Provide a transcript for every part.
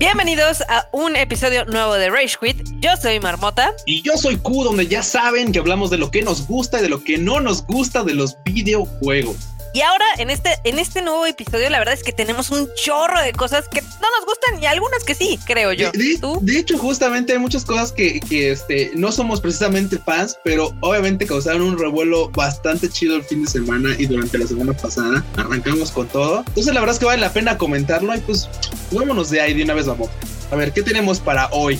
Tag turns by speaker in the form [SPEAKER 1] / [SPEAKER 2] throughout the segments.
[SPEAKER 1] Bienvenidos a un episodio nuevo de Rage Quit. Yo soy Marmota.
[SPEAKER 2] Y yo soy Q, donde ya saben que hablamos de lo que nos gusta y de lo que no nos gusta de los videojuegos.
[SPEAKER 1] Y ahora en este, en este nuevo episodio, la verdad es que tenemos un chorro de cosas que no nos gustan y algunas que sí, creo yo.
[SPEAKER 2] De, hecho, justamente hay muchas cosas que, que, este, no somos precisamente fans, pero obviamente causaron un revuelo bastante chido el fin de semana y durante la semana pasada. Arrancamos con todo. Entonces, la verdad es que vale la pena comentarlo y pues vámonos de ahí de una vez, vamos. A ver, ¿qué tenemos para hoy?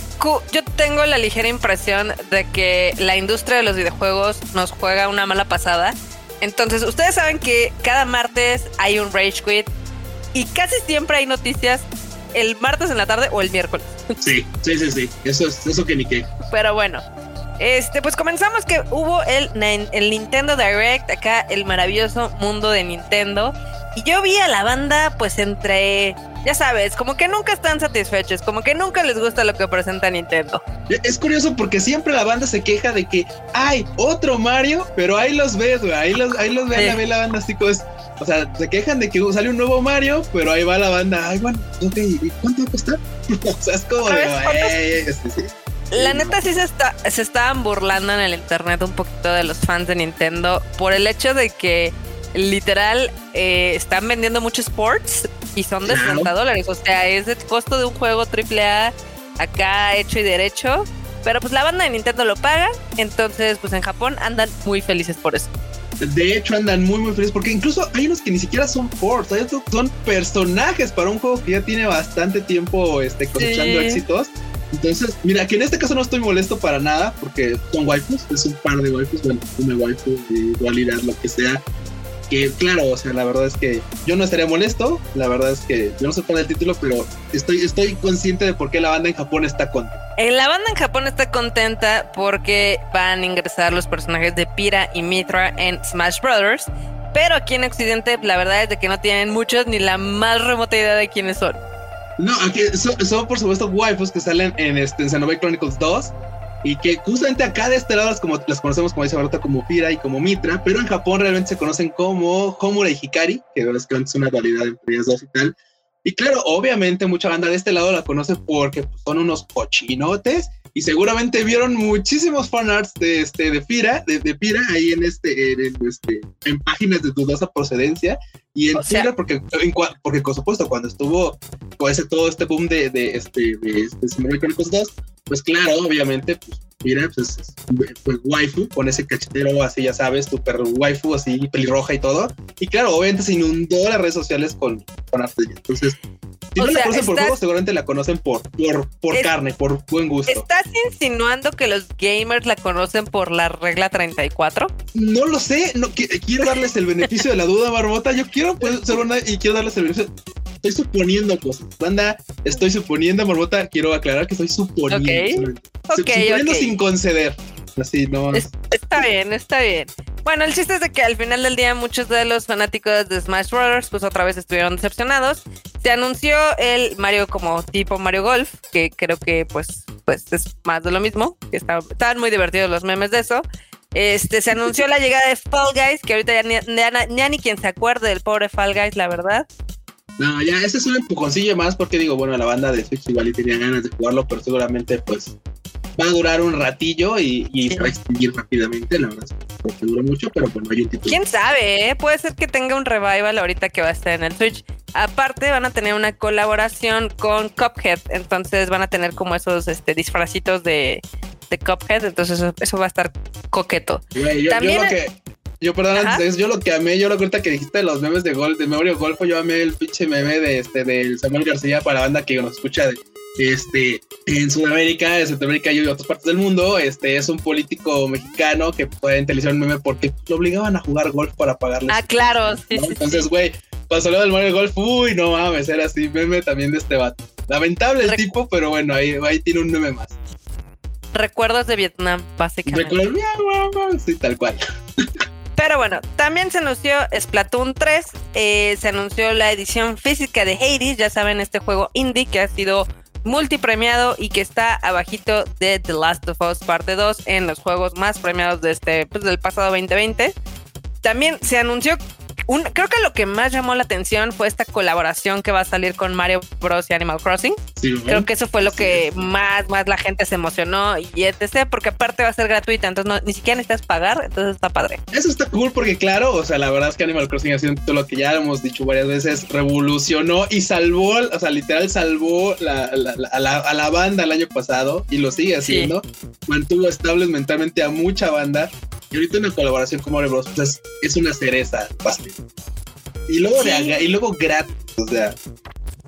[SPEAKER 1] Yo tengo la ligera impresión de que la industria de los videojuegos nos juega una mala pasada entonces, ustedes saben que cada martes hay un Rage Quit y casi siempre hay noticias el martes en la tarde o el miércoles.
[SPEAKER 2] Sí, sí, sí, sí. Eso es eso que ni qué.
[SPEAKER 1] Pero bueno, este, pues comenzamos que hubo el, el Nintendo Direct, acá el maravilloso mundo de Nintendo. Y yo vi a la banda, pues entre ya sabes, como que nunca están satisfechos, como que nunca les gusta lo que presenta Nintendo.
[SPEAKER 2] Es curioso porque siempre la banda se queja de que hay otro Mario, pero ahí los ves, güey, ahí los, ahí los ve la banda así como o sea, se quejan de que sale un nuevo Mario, pero ahí va la banda, ay, bueno, ok, ¿y cuánto va a costar? o sea, es como
[SPEAKER 1] La neta sí se, está, se estaban burlando en el internet un poquito de los fans de Nintendo por el hecho de que literal eh, están vendiendo muchos sports y son de 60 dólares. O sea, es el costo de un juego AAA acá hecho y derecho. Pero pues la banda de Nintendo lo paga. Entonces, pues en Japón andan muy felices por eso.
[SPEAKER 2] De hecho, andan muy, muy felices porque incluso hay unos que ni siquiera son ports, hay otros que son personajes para un juego que ya tiene bastante tiempo este, cosechando éxitos. Entonces, mira, que en este caso no estoy molesto para nada porque son waifus, es un par de waifus, bueno, una waifu de dualidad, lo que sea que claro, o sea, la verdad es que yo no estaría molesto, la verdad es que yo no sé poner el título, pero estoy, estoy consciente de por qué la banda en Japón está contenta.
[SPEAKER 1] Eh, la banda en Japón está contenta porque van a ingresar los personajes de Pira y Mitra en Smash Brothers, pero aquí en Occidente la verdad es de que no tienen muchos ni la más remota idea de quiénes son.
[SPEAKER 2] No, aquí son, por supuesto waifus que salen en, este, en Xenoblade Chronicles 2 y que justamente acá de este lado las, como, las conocemos como dice Barota como Pira y como Mitra, pero en Japón realmente se conocen como Homura y Hikari, que es una dualidad entre ellas dos y tal. Y claro, obviamente mucha banda de este lado la conoce porque son unos cochinotes y seguramente vieron muchísimos fanarts de este de Pira, de, de Pira ahí en este, en, este en páginas de dudosa procedencia y en Pira porque porque por supuesto cuando estuvo ese, todo este boom de, de este de este Chronicles 2 pues claro, obviamente, pues mira, pues, pues waifu, con ese cachetero así, ya sabes, super waifu, así pelirroja y todo. Y claro, obviamente se inundó las redes sociales con, con arte. Entonces, si no la conocen por juego, seguramente la conocen por, por, por carne, por buen gusto.
[SPEAKER 1] ¿Estás insinuando que los gamers la conocen por la regla 34?
[SPEAKER 2] No lo sé, no, quiero darles el beneficio de la duda, Barbota. Yo quiero pues, ser una y quiero darles el beneficio estoy suponiendo cosas. Banda, estoy suponiendo, Morbota. Quiero aclarar que estoy suponiendo. Ok, suponiendo sin conceder. Así, no.
[SPEAKER 1] está bien, está bien. Bueno, el chiste es de que al final del día muchos de los fanáticos de Smash Brothers pues otra vez estuvieron decepcionados. Se anunció el Mario como tipo Mario Golf, que creo que pues, pues es más de lo mismo. Que estaban muy divertidos los memes de eso. Este, se anunció la llegada de Fall Guys, que ahorita ya ni, ya ni quien se acuerde del pobre Fall Guys, la verdad.
[SPEAKER 2] No, ya ese es un empujoncillo más porque digo, bueno, la banda de Switch igual y tenía ganas de jugarlo, pero seguramente pues va a durar un ratillo y, y se va a extinguir rápidamente, la verdad porque dura mucho, pero bueno, hay un título.
[SPEAKER 1] ¿Quién sabe? Eh? Puede ser que tenga un revival ahorita que va a estar en el Switch. Aparte van a tener una colaboración con Cuphead, entonces van a tener como esos este, disfracitos de, de Cuphead, entonces eso, va a estar coqueto.
[SPEAKER 2] También, que yo, perdón, yo lo que amé, yo lo que que dijiste los memes de gol, de Memoria Golfo, yo amé el pinche meme de este, del Samuel García para la banda que nos escucha de, este, en Sudamérica, en Centroamérica y otras partes del mundo, este, es un político mexicano que puede en televisión meme porque lo obligaban a jugar golf para pagarle.
[SPEAKER 1] Ah, claro, sí,
[SPEAKER 2] Entonces, güey, cuando salió del Mario Golf, uy, no mames, era así, meme también de este vato. Lamentable el tipo, pero bueno, ahí, ahí tiene un meme más.
[SPEAKER 1] Recuerdos de Vietnam, básicamente.
[SPEAKER 2] Recuerdos, sí, tal cual.
[SPEAKER 1] Pero bueno, también se anunció Splatoon 3, eh, se anunció la edición física de Hades, ya saben, este juego indie que ha sido multipremiado y que está abajito de The Last of Us Parte 2 en los juegos más premiados de este, pues, del pasado 2020. También se anunció creo que lo que más llamó la atención fue esta colaboración que va a salir con Mario Bros. y Animal Crossing. Creo que eso fue lo que más, más la gente se emocionó y etc. Porque aparte va a ser gratuita, entonces ni siquiera necesitas pagar, entonces está padre.
[SPEAKER 2] Eso está cool porque claro, o sea, la verdad es que Animal Crossing haciendo todo lo que ya hemos dicho varias veces, revolucionó y salvó, o sea, literal salvó la, a, la, banda el año pasado y lo sigue haciendo. Mantuvo estables mentalmente a mucha banda y ahorita una colaboración con Mario Bros. Pues es, una cereza bastante. Y luego, de, y luego gratis, o sea.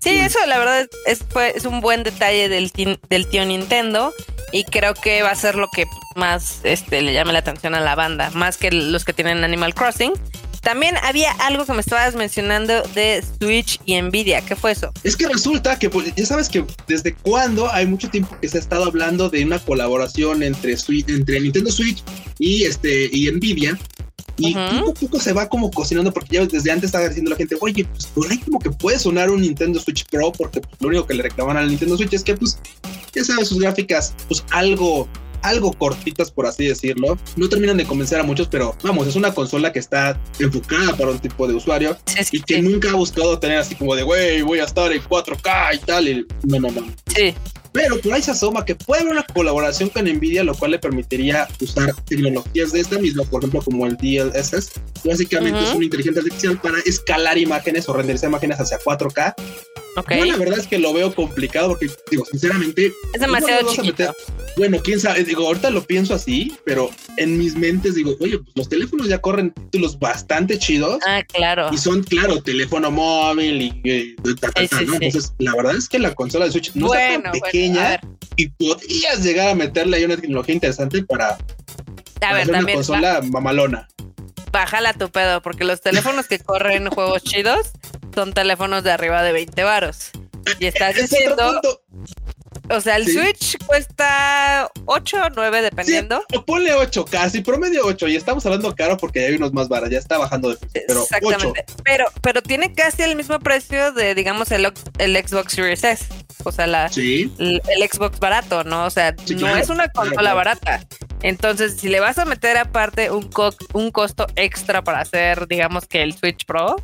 [SPEAKER 1] Sí, eso la verdad es, es un buen detalle del, del tío Nintendo y creo que va a ser lo que más este, le llame la atención a la banda, más que los que tienen Animal Crossing. También había algo que me estabas mencionando de Switch y Nvidia. ¿Qué fue eso?
[SPEAKER 2] Es que resulta que pues, ya sabes que desde cuando hay mucho tiempo que se ha estado hablando de una colaboración entre, entre Nintendo Switch y este y Nvidia y poco a poco se va como cocinando porque ya desde antes estaba diciendo la gente, oye, pues por ahí como que puede sonar un Nintendo Switch Pro porque pues, lo único que le reclaman al Nintendo Switch es que pues ya sabes sus gráficas pues algo algo cortitas por así decirlo. No terminan de convencer a muchos, pero vamos, es una consola que está enfocada para un tipo de usuario y que nunca ha buscado tener así como de, güey, voy a estar en 4K y tal. Y no, no, no.
[SPEAKER 1] Sí.
[SPEAKER 2] Pero por ahí se asoma que puede haber una colaboración con Nvidia, lo cual le permitiría usar tecnologías de esta misma, por ejemplo, como el DLSS. Básicamente es una inteligencia artificial para escalar imágenes o renderizar imágenes hacia 4K. Okay. la verdad es que lo veo complicado porque, digo, sinceramente.
[SPEAKER 1] Es demasiado chiquito.
[SPEAKER 2] Bueno, quién sabe, digo, ahorita lo pienso así, pero en mis mentes digo, oye, pues los teléfonos ya corren títulos bastante chidos.
[SPEAKER 1] Ah, claro.
[SPEAKER 2] Y son, claro, teléfono móvil y, Entonces, la verdad es que la consola de Switch no es tan pequeña y podrías llegar a meterle ahí una tecnología interesante para,
[SPEAKER 1] a ver,
[SPEAKER 2] una consola mamalona.
[SPEAKER 1] Bájala tu pedo, porque los teléfonos que corren juegos chidos son teléfonos de arriba de 20 varos. Y estás diciendo o sea, el Switch cuesta 8 o 9 dependiendo.
[SPEAKER 2] Sí, ponle 8, casi promedio 8. Y estamos hablando caro porque hay unos más baratos, ya está bajando de precio. Pero Exactamente.
[SPEAKER 1] Pero, pero tiene casi el mismo precio de, digamos, el, el Xbox Series S. O sea, la, el, Xbox barato, ¿no? O sea, no es una consola barata. Entonces, si le vas a meter aparte un, un costo extra para hacer, digamos que el Switch Pro,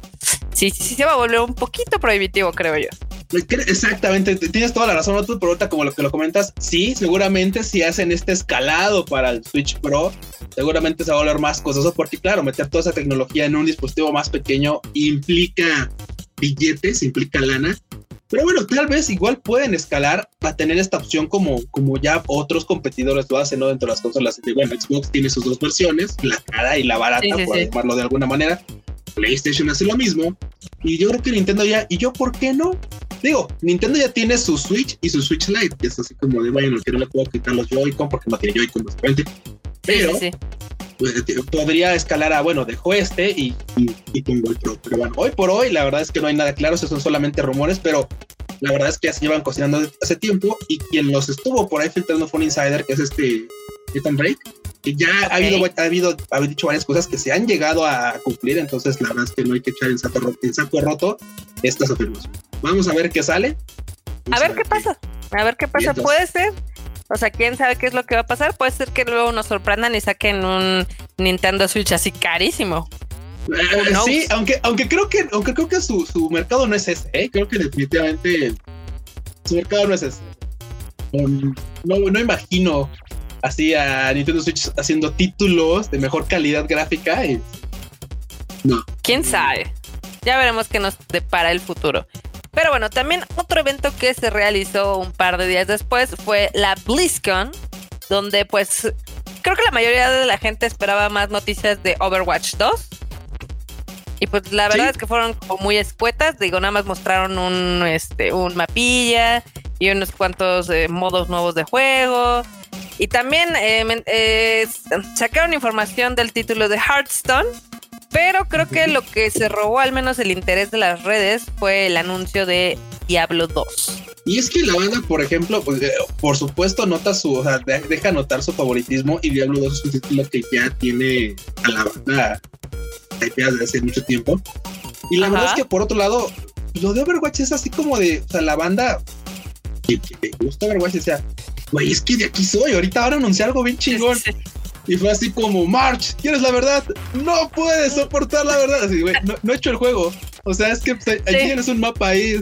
[SPEAKER 1] sí, sí, sí se va a volver un poquito prohibitivo, creo yo.
[SPEAKER 2] Exactamente, tienes toda la razón, pero ahorita como lo que lo comentas, sí, seguramente si hacen este escalado para el Switch Pro, seguramente se va a volver más costoso porque claro, meter toda esa tecnología en un dispositivo más pequeño implica billetes, implica lana. Pero bueno, tal vez igual pueden escalar para tener esta opción como, como ya otros competidores lo hacen, ¿no? Dentro de las consolas. Bueno, Xbox tiene sus dos versiones, la cara y la barata, por llamarlo de alguna manera. PlayStation hace lo mismo. Y yo creo que Nintendo ya, ¿y yo por qué no? Digo, Nintendo ya tiene su Switch y su Switch Lite, que es así como de, bueno, que no le puedo quitar los Joy-Con porque no tiene Joy-Con básicamente. Pero pues, podría escalar a, bueno, dejo este y, y, tengo el Pro. Pero bueno, hoy por hoy, la verdad es que no hay nada claro, esos son solamente rumores, pero la verdad es que ya se llevan cocinando hace tiempo y quien los estuvo por ahí filtrando fue un insider, que es este Ethan Drake que ya ha habido, ha habido, ha dicho varias cosas que se han llegado a cumplir, entonces la verdad es que no hay que echar en saco, en saco roto estas afirmaciones. Vamos a ver qué sale.
[SPEAKER 1] a ver, qué pasa. A ver qué pasa. Puede ser. O sea, quién sabe qué es lo que va a pasar. Puede ser que luego nos sorprendan y saquen un Nintendo Switch así carísimo.
[SPEAKER 2] Eh, sí, aunque, aunque creo que, aunque creo que su, su mercado no es ese, ¿eh? creo que definitivamente su mercado no es ese. Um, no, no imagino así a Nintendo Switch haciendo títulos de mejor calidad gráfica. Y... No.
[SPEAKER 1] ¿Quién sabe? Ya veremos qué nos depara el futuro. Pero bueno, también otro evento que se realizó un par de días después fue la BlizzCon, donde pues creo que la mayoría de la gente esperaba más noticias de Overwatch 2. Y pues la verdad es que fueron como muy escuetas, digo, nada más mostraron un, este, un mapilla y unos cuantos eh, modos nuevos de juego. Y también eh, eh, sacaron información del título de Hearthstone, pero creo que lo que se robó al menos el interés de las redes fue el anuncio de Diablo 2.
[SPEAKER 2] Y es que la banda, por ejemplo, pues, eh, por supuesto nota su, o sea, deja notar su favoritismo y Diablo 2 es un título que ya tiene a la banda desde hace mucho tiempo. Y la verdad es que por otro lado, lo de Overwatch es así como de, o sea, la banda que, que gusta Overwatch, o sea, güey, es que de aquí soy, ahorita van a anunciar algo bien chingón. Y fue así como, March, ¿quieres la verdad? No puedes soportar la verdad. Así, güey, no, he hecho el juego. O sea, es que pues, allí tienes un mapa ahí.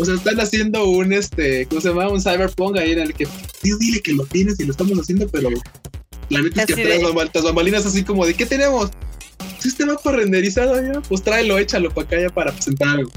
[SPEAKER 2] O sea, están haciendo un, este, ¿cómo se llama? Un cyberpunk ahí en el que, tío, dile que lo tienes y lo estamos haciendo, pero la neta es que atrás bambalinas así como de, ¿qué tenemos? Sistema para renderizado ya, pues tráelo, échalo para acá ya para presentar algo.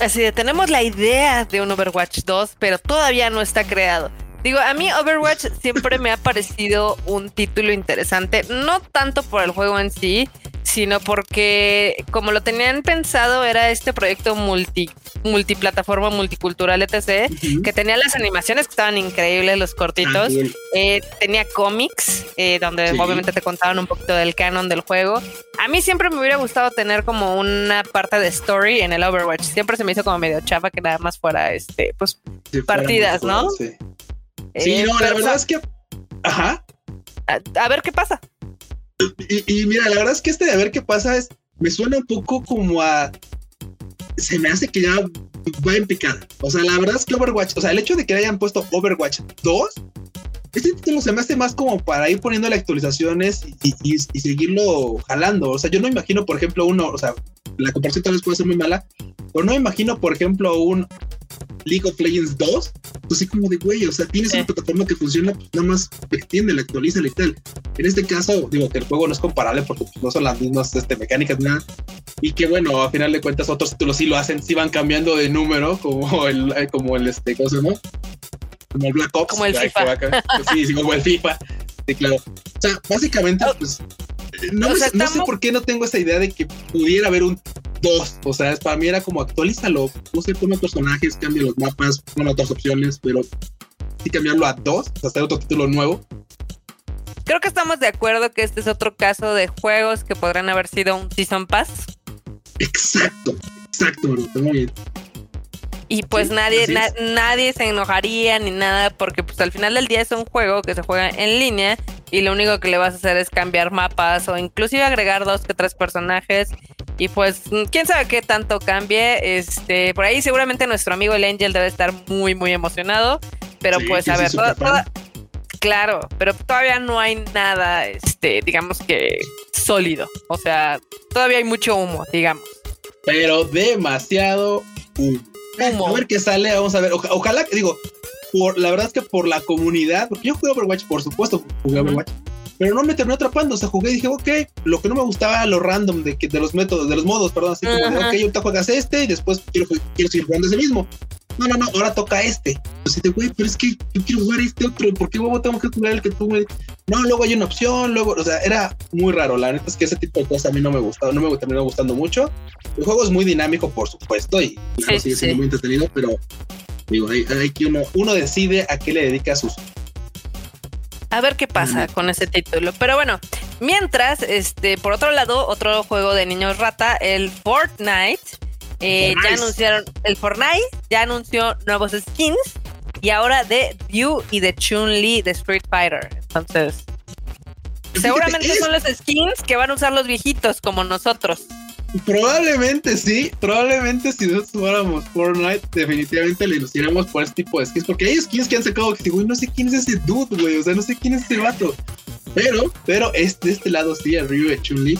[SPEAKER 1] Así de, tenemos la idea de un Overwatch 2, pero todavía no está creado. Digo, a mí Overwatch siempre me ha parecido un título interesante, no tanto por el juego en sí, sino porque como lo tenían pensado era este proyecto multi, multiplataforma, multicultural, etc., que tenía las animaciones que estaban increíbles, los cortitos, ah, eh, tenía cómics, eh, donde obviamente te contaban un poquito del canon del juego. A mí siempre me hubiera gustado tener como una parte de story en el Overwatch, siempre se me hizo como medio chava que nada más fuera, este, pues, partidas, ¿no?
[SPEAKER 2] Sí, eh, no, la verdad es que... Ajá.
[SPEAKER 1] a ver qué pasa.
[SPEAKER 2] Y, mira, la verdad es que este de a ver qué pasa es, me suena un poco como a, se me hace que ya va en picada. O sea, la verdad es que Overwatch, o sea, el hecho de que hayan puesto Overwatch 2, este título se me hace más como para ir poniéndole actualizaciones y, y, seguirlo jalando. O sea, yo no imagino, por ejemplo, uno, o sea, la comparación tal vez puede ser muy mala, pero no imagino, por ejemplo, un League of Legends 2, pues así como de güey, o sea, tienes una plataforma que funciona, pues nada más extiende, la actualiza y tal. En este caso, digo que el juego no es comparable porque pues, no son las mismas este, mecánicas ni nada. Y que bueno, a final de cuentas otros títulos sí lo hacen, sí van cambiando de número, como el, eh, como el este, ¿cómo se llama? Como el Black Ops.
[SPEAKER 1] Como el FIFA.
[SPEAKER 2] sí, sí, como el FIFA. Sí, claro. O sea, básicamente, oh. pues, no, no sé por qué no tengo esa idea de que pudiera haber un dos. O sea, para mí era como actualízalo. No sé, pon personajes, cambia los mapas, pon otras opciones, pero sí cambiarlo a dos, hacer otro título nuevo.
[SPEAKER 1] Creo que estamos de acuerdo que este es otro caso de juegos que podrían haber sido un Season Pass.
[SPEAKER 2] Exacto, exacto, bro. Muy bien.
[SPEAKER 1] Y pues nadie, nadie se enojaría ni nada, porque pues al final del día es un juego que se juega en línea y lo único que le vas a hacer es cambiar mapas o inclusive agregar dos que tres personajes y pues quién sabe qué tanto cambie. Este, por ahí seguramente nuestro amigo el Angel debe estar muy muy emocionado, pero pues a ver, claro, pero todavía no hay nada este, digamos que sólido, o sea, todavía hay mucho humo, digamos.
[SPEAKER 2] Pero demasiado humo. A ver qué sale, vamos a ver. ojalá que digo, por la verdad es que por la comunidad, porque yo jugué Overwatch, por supuesto, jugué Overwatch, pero no me terminó atrapando. O sea, jugué y dije, ok, lo que no me gustaba lo random de, que, de los métodos, de los modos, perdón, así como de, ok, ahorita juegas este y después quiero, quiero seguir jugando ese mismo. No, no, no, ahora toca este. Entonces, de, güey, pero es que yo quiero jugar este otro, ¿por qué huevo tengo que jugar el que tú me.? No, luego hay una opción, luego, o sea, era muy raro. La neta es que ese tipo de cosas a mí no me gustaba, no me terminó gustando mucho. El juego es muy dinámico, por supuesto, y claro, sigue siendo muy entretenido, pero digo, hay, hay, que uno, uno decide a qué le dedica sus.
[SPEAKER 1] A ver qué pasa con ese título. Pero bueno, mientras, este, por otro lado, otro juego de niños rata, el Fortnite. Eh, ya anunciaron el Fortnite, ya anunció nuevos skins y ahora de View y de Chun-Li de Street Fighter. Entonces, seguramente son los skins que van a usar los viejitos como nosotros.
[SPEAKER 2] Probablemente sí, probablemente si nosotros jugáramos Fortnite, definitivamente le iríamos por este tipo de skins, porque hay skins que han sacado que güey, no sé quién es ese dude, güey, o sea, no sé quién es ese vato. Pero, pero es de este lado sí, el review de Chun-Li.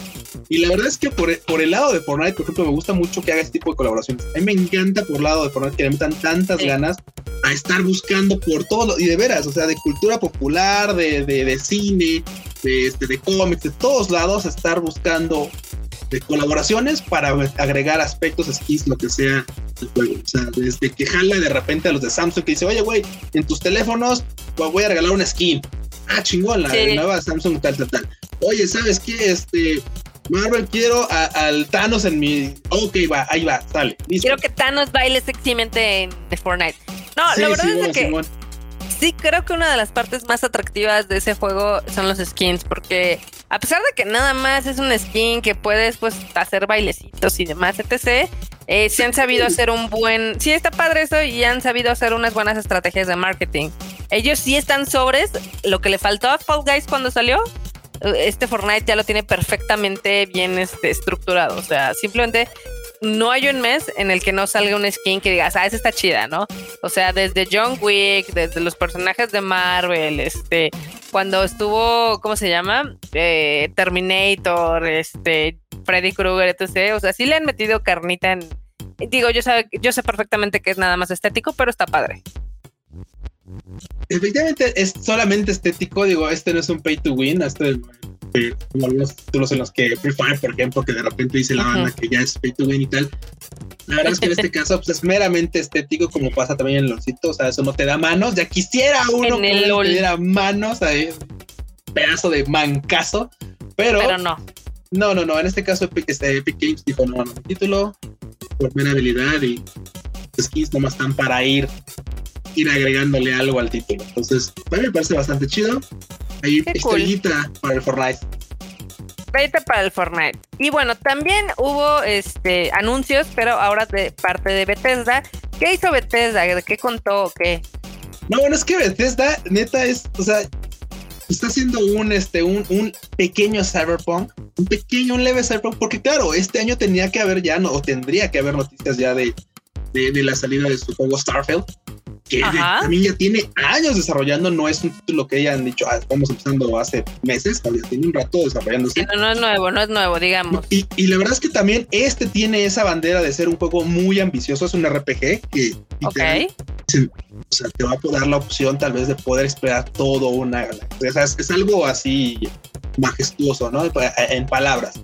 [SPEAKER 2] Y la verdad es que por, por, el lado de Fortnite, por ejemplo, me gusta mucho que haga este tipo de colaboraciones. A mí me encanta por el lado de Fortnite que le metan tantas ganas a estar buscando por todo, y de veras, o sea, de cultura popular, de, de, de cine, de, este, de cómics, de todos lados, a estar buscando de colaboraciones para agregar aspectos, skins, lo que sea juego. O sea, desde que jala de repente a los de Samsung que dice, oye, güey, en tus teléfonos voy a regalar una skin. Ah, chingón, la nueva Samsung tal, tal, tal. Oye, ¿sabes qué? Este, Marvel, quiero al Thanos en mi. Ok, va, ahí va, sale.
[SPEAKER 1] Quiero que Thanos baile sexymente en de Fortnite. No, la verdad es que sí creo que una de las partes más atractivas de ese juego son los skins, porque a pesar de que nada más es un skin que puedes pues hacer bailecitos y demás, etc., eh, se han sabido hacer un buen... Sí, está padre eso y han sabido hacer unas buenas estrategias de marketing. Ellos sí están sobres. Lo que le faltó a Fall Guys cuando salió, este Fortnite ya lo tiene perfectamente bien este, estructurado. O sea, simplemente no hay un mes en el que no salga un skin que digas, ah, esa está chida, ¿no? O sea, desde John Wick, desde los personajes de Marvel, este, cuando estuvo, ¿cómo se llama? Eh, Terminator, este, Freddy Krueger, etc. O sea, sí le han metido carnita en, digo, yo, sabe, yo sé perfectamente que es nada más estético, pero está padre.
[SPEAKER 2] Efectivamente, es solamente estético. Digo, este no es un pay to win. Este, eh, como algunos títulos en los que Free Fire, por ejemplo, que de repente dice la banda que ya es pay to win y tal. La verdad es que en este caso pues, es meramente estético, como pasa también en Lolcito. O sea, eso no te da manos. Ya quisiera uno que le diera manos ahí. Pedazo de mancazo. Pero,
[SPEAKER 1] pero no.
[SPEAKER 2] No, no, no. En este caso, Epic, este, Epic Games dijo: no, no, título por mera habilidad y skins nomás están para ir ir agregándole algo al título. Entonces, a mí me parece bastante chido. Ahí estrellita para el Fortnite.
[SPEAKER 1] Estrellita para el Fortnite. Y bueno, también hubo este anuncios, pero ahora de parte de Bethesda. ¿Qué hizo Bethesda? ¿De qué contó o qué?
[SPEAKER 2] No, bueno, es que Bethesda, neta, es, o sea, está haciendo un, este, un, un pequeño cyberpunk, un pequeño, un leve cyberpunk, porque claro, este año tenía que haber ya, no, o tendría que haber noticias ya de, de, de la salida de su juego Starfield que también ya tiene años desarrollando, no es un título que hayan dicho, ah, estamos empezando hace meses, todavía tiene un rato desarrollándose.
[SPEAKER 1] No, no es nuevo, no es nuevo, digamos.
[SPEAKER 2] Y, y, la verdad es que también este tiene esa bandera de ser un juego muy ambicioso, es un RPG que
[SPEAKER 1] okay.
[SPEAKER 2] o sea, te va a dar la opción tal vez de poder esperar todo una o sea, es, es algo así majestuoso, ¿no? En palabras.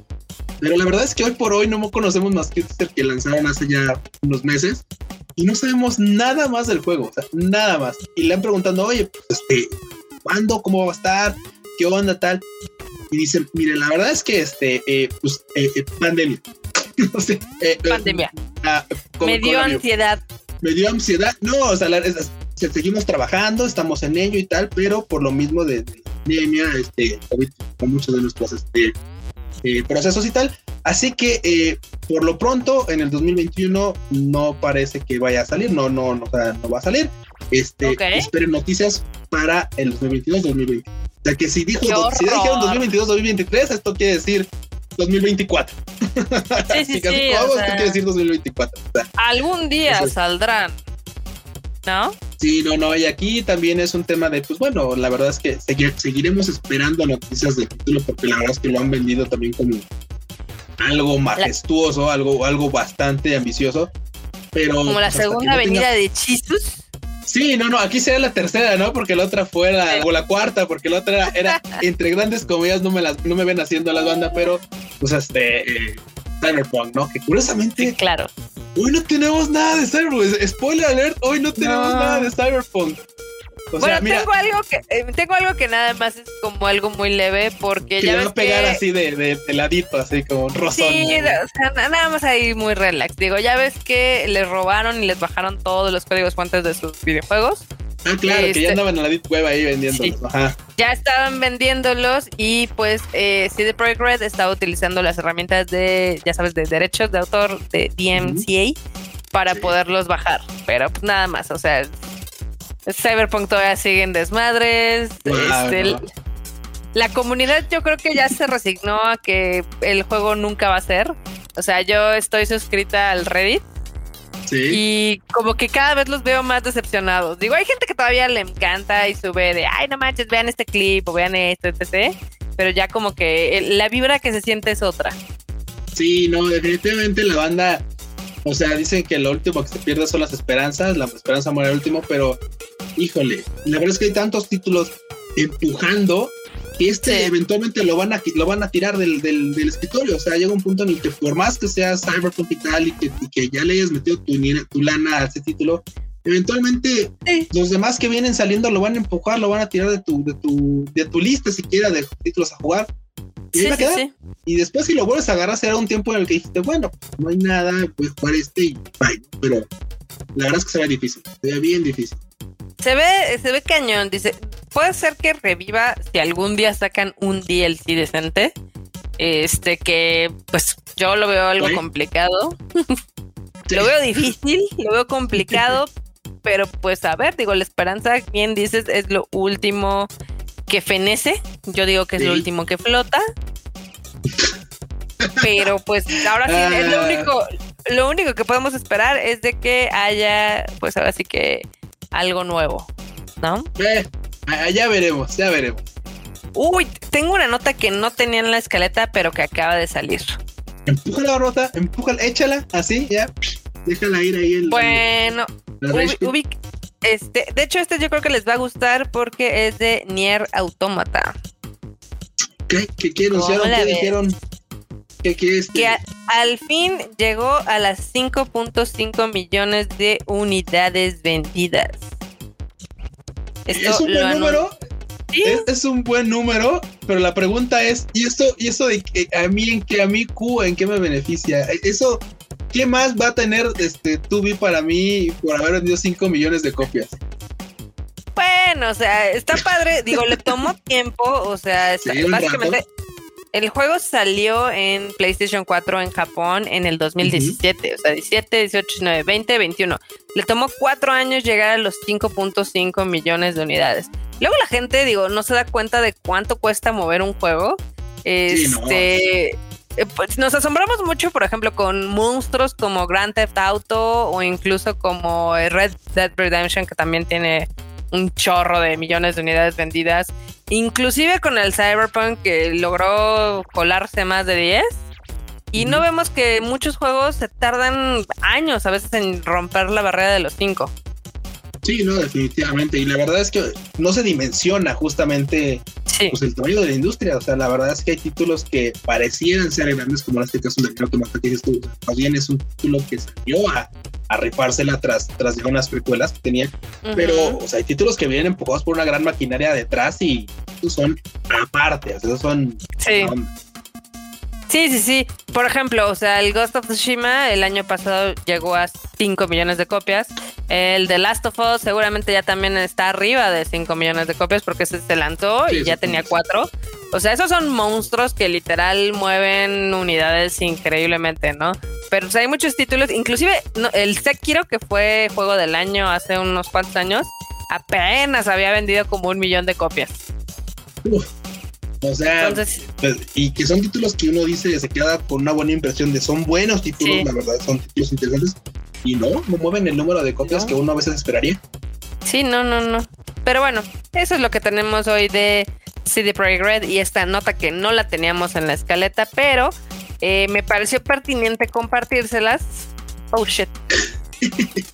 [SPEAKER 2] Pero la verdad es que hoy por hoy no conocemos más que el que lanzaron hace ya unos meses y no sabemos nada más del juego, o sea, nada más. Y le han preguntado, oye, pues, este, ¿cuándo? ¿Cómo va a estar? ¿Qué onda tal? Y dicen, mire, la verdad es que este, eh, pues, eh, eh, pandemia.
[SPEAKER 1] no sé. pandemia. Ah, me dio ansiedad.
[SPEAKER 2] Me dio ansiedad. No, o sea, seguimos trabajando, estamos en ello y tal, pero por lo mismo de, pandemia, este, con muchos de nuestros este, procesos y tal, Así que eh, por lo pronto en el 2021 no parece que vaya a salir, no, no, no, no va a salir. Este, esperen noticias para el 2022-2020. O sea que si dijo, si dijeron 2022-2023, esto quiere decir 2024.
[SPEAKER 1] Sí, sí, sí. esto
[SPEAKER 2] quiere decir 2024.
[SPEAKER 1] algún día saldrán, ¿no?
[SPEAKER 2] Sí, no, no, y aquí también es un tema de, pues bueno, la verdad es que seguiremos esperando noticias del título porque la verdad es que lo han vendido también como algo majestuoso, algo, algo bastante ambicioso. Pero
[SPEAKER 1] como la segunda avenida de Chisus.
[SPEAKER 2] Sí, no, no, aquí sería la tercera, ¿no? Porque la otra fue la, o la cuarta, porque la otra era, entre grandes comedias, no me las, no me ven haciendo las bandas, pero pues este eh, Cyberpunk, ¿no? Que curiosamente,
[SPEAKER 1] claro.
[SPEAKER 2] Hoy no tenemos nada de Cyberpunk. Spoiler alert, hoy no tenemos nada de Cyberpunk
[SPEAKER 1] bueno, tengo algo que eh, tengo algo que nada más es como algo muy leve porque
[SPEAKER 2] ya va a pegar así de, de, ladito, así como un rosón.
[SPEAKER 1] Sí, o sea, nada más ahí muy relax. Digo, ya ves que les robaron y les bajaron todos los códigos fuentes de sus videojuegos.
[SPEAKER 2] Ah, claro, que ya este, andaban en la Deep Web ahí vendiéndolos. Ajá.
[SPEAKER 1] Ya estaban vendiéndolos y pues eh, CD Projekt Red estaba utilizando las herramientas de, ya sabes, de derechos de autor de DMCA para poderlos bajar. Pero pues nada más, o sea, Cyberpunk todavía sigue en desmadres. Este, la comunidad yo creo que ya se resignó a que el juego nunca va a ser. O sea, yo estoy suscrita al Reddit.
[SPEAKER 2] Sí.
[SPEAKER 1] Y como que cada vez los veo más decepcionados. Digo, hay gente que todavía le encanta y sube de, ay, no manches, vean este clip o vean esto, etc. Pero ya como que la vibra que se siente es otra.
[SPEAKER 2] Sí, no, definitivamente la banda, o sea, dicen que lo último que se pierde son las esperanzas, la esperanza muere el último, pero híjole, la verdad es que hay tantos títulos empujando que este eventualmente lo van a lo van a tirar del, del, escritorio. O sea, llega un punto en el que por más que sea Cyberpunk y tal y que, que ya le hayas metido tu, tu, lana a ese título, eventualmente los demás que vienen saliendo lo van a empujar, lo van a tirar de tu, de tu, de tu lista siquiera de títulos a jugar. Y, y después si lo vuelves a agarrar será un tiempo en el que dijiste, bueno, no hay nada, puedes jugar este y bye. Pero la verdad es que se ve difícil, se ve bien difícil.
[SPEAKER 1] Se ve, se ve cañón, dice. Puede ser que reviva si algún día sacan un DLC decente. Este que, pues, yo lo veo algo complicado. lo veo difícil, lo veo complicado, pero pues a ver, digo, la esperanza, bien dices, es lo último que fenece. Yo digo que es lo último que flota. Pero pues ahora sí, es lo ah. único, lo único que podemos esperar es de que haya, pues ahora sí que algo nuevo, ¿no?
[SPEAKER 2] Eh, ya veremos, ya veremos.
[SPEAKER 1] Uy, tengo una nota que no tenía en la escaleta, pero que acaba de salir.
[SPEAKER 2] Empuja la nota, empuja, échala, así, ya. Déjala ir ahí. El,
[SPEAKER 1] bueno, este, de hecho, este yo creo que les va a gustar porque es de Nier Automata.
[SPEAKER 2] ¿Qué, qué, anunciaron? ¿Qué dijeron? ¿Qué, qué?
[SPEAKER 1] Que al fin llegó a las 5.5 millones de unidades vendidas.
[SPEAKER 2] ¿Es un buen número? Es, un buen número, pero la pregunta es, ¿y esto, y eso de que a mí en qué a mí Q en qué me beneficia? Eso, ¿qué más va a tener este Tubi para mí por haber vendido 5 millones de copias?
[SPEAKER 1] Bueno, o sea, está padre, digo, le tomó tiempo, o sea, básicamente el juego salió en PlayStation 4 en Japón en el 2017, o sea, 17, 18, 19, 20, 21. Le tomó cuatro años llegar a los 5.5 millones de unidades. Luego la gente, digo, no se da cuenta de cuánto cuesta mover un juego. Este, eh, pues nos asombramos mucho, por ejemplo, con monstruos como Grand Theft Auto o incluso como Red Dead Redemption, que también tiene un chorro de millones de unidades vendidas. Inclusive con el Cyberpunk que logró colarse más de 10. Y no vemos que muchos juegos se tardan años a veces en romper la barrera de los 5.
[SPEAKER 2] Sí, no, definitivamente. Y la verdad es que no se dimensiona justamente pues, el tamaño de la industria. O sea, la verdad es que hay títulos que parecieran ser grandes, como en este caso de Automata que dices tú. Más bien es un título que salió a, a rifársela tras, tras de unas precuelas que tenía. Pero, o sea, hay títulos que vienen empujados por una gran maquinaria detrás y son aparte. O sea, son.
[SPEAKER 1] Sí. Sí, sí, sí. Por ejemplo, o sea, el Ghost of Tsushima el año pasado llegó a 5 millones de copias. El de Last of Us seguramente ya también está arriba de 5 millones de copias porque ese se lanzó y ya tenía 4. O sea, esos son monstruos que literal mueven unidades increíblemente, ¿no? Pero hay muchos títulos, inclusive el Sekiro, que fue juego del año hace unos cuantos años, apenas había vendido como un millón de copias.
[SPEAKER 2] O sea, pues, y que son títulos que uno dice, se queda con una buena impresión de son buenos títulos, la verdad, son títulos interesantes. Y no, no mueven el número de copias que uno a veces esperaría.
[SPEAKER 1] Sí, no, no, no. Pero bueno, eso es lo que tenemos hoy de CD Projekt Red y esta nota que no la teníamos en la escaleta, pero eh, me pareció pertinente compartírselas. Oh shit.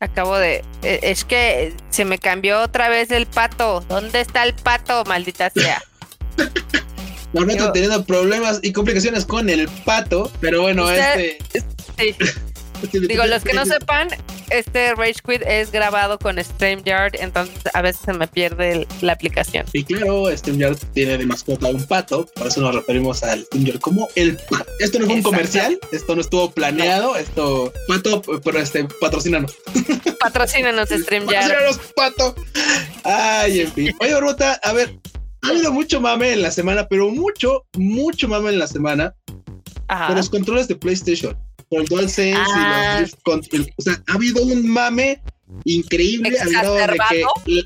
[SPEAKER 1] Acabo de. Eh, es que se me cambió otra vez el pato. ¿Dónde está el pato, maldita sea?
[SPEAKER 2] Normalmente teniendo problemas y complicaciones con el pato, pero bueno, este.
[SPEAKER 1] Sí. Digo, los que no sepan, este Rage Quit es grabado con StreamYard, entonces a veces se me pierde la aplicación.
[SPEAKER 2] Y claro, StreamYard tiene de mascota un pato, por eso nos referimos al StreamYard como el pato. Esto no fue un comercial, esto no estuvo planeado, esto, pato, pero este, patrocínanos.
[SPEAKER 1] Patrocínanos, StreamYard.
[SPEAKER 2] Patrocínanos, pato. Ay, en fin. Oye, Ruta, a ver, ha habido mucho mame en la semana, pero mucho, mucho mame en la semana con los controles de PlayStation, con el DualSense y los ah. O sea, ha habido un mame increíble al grado de que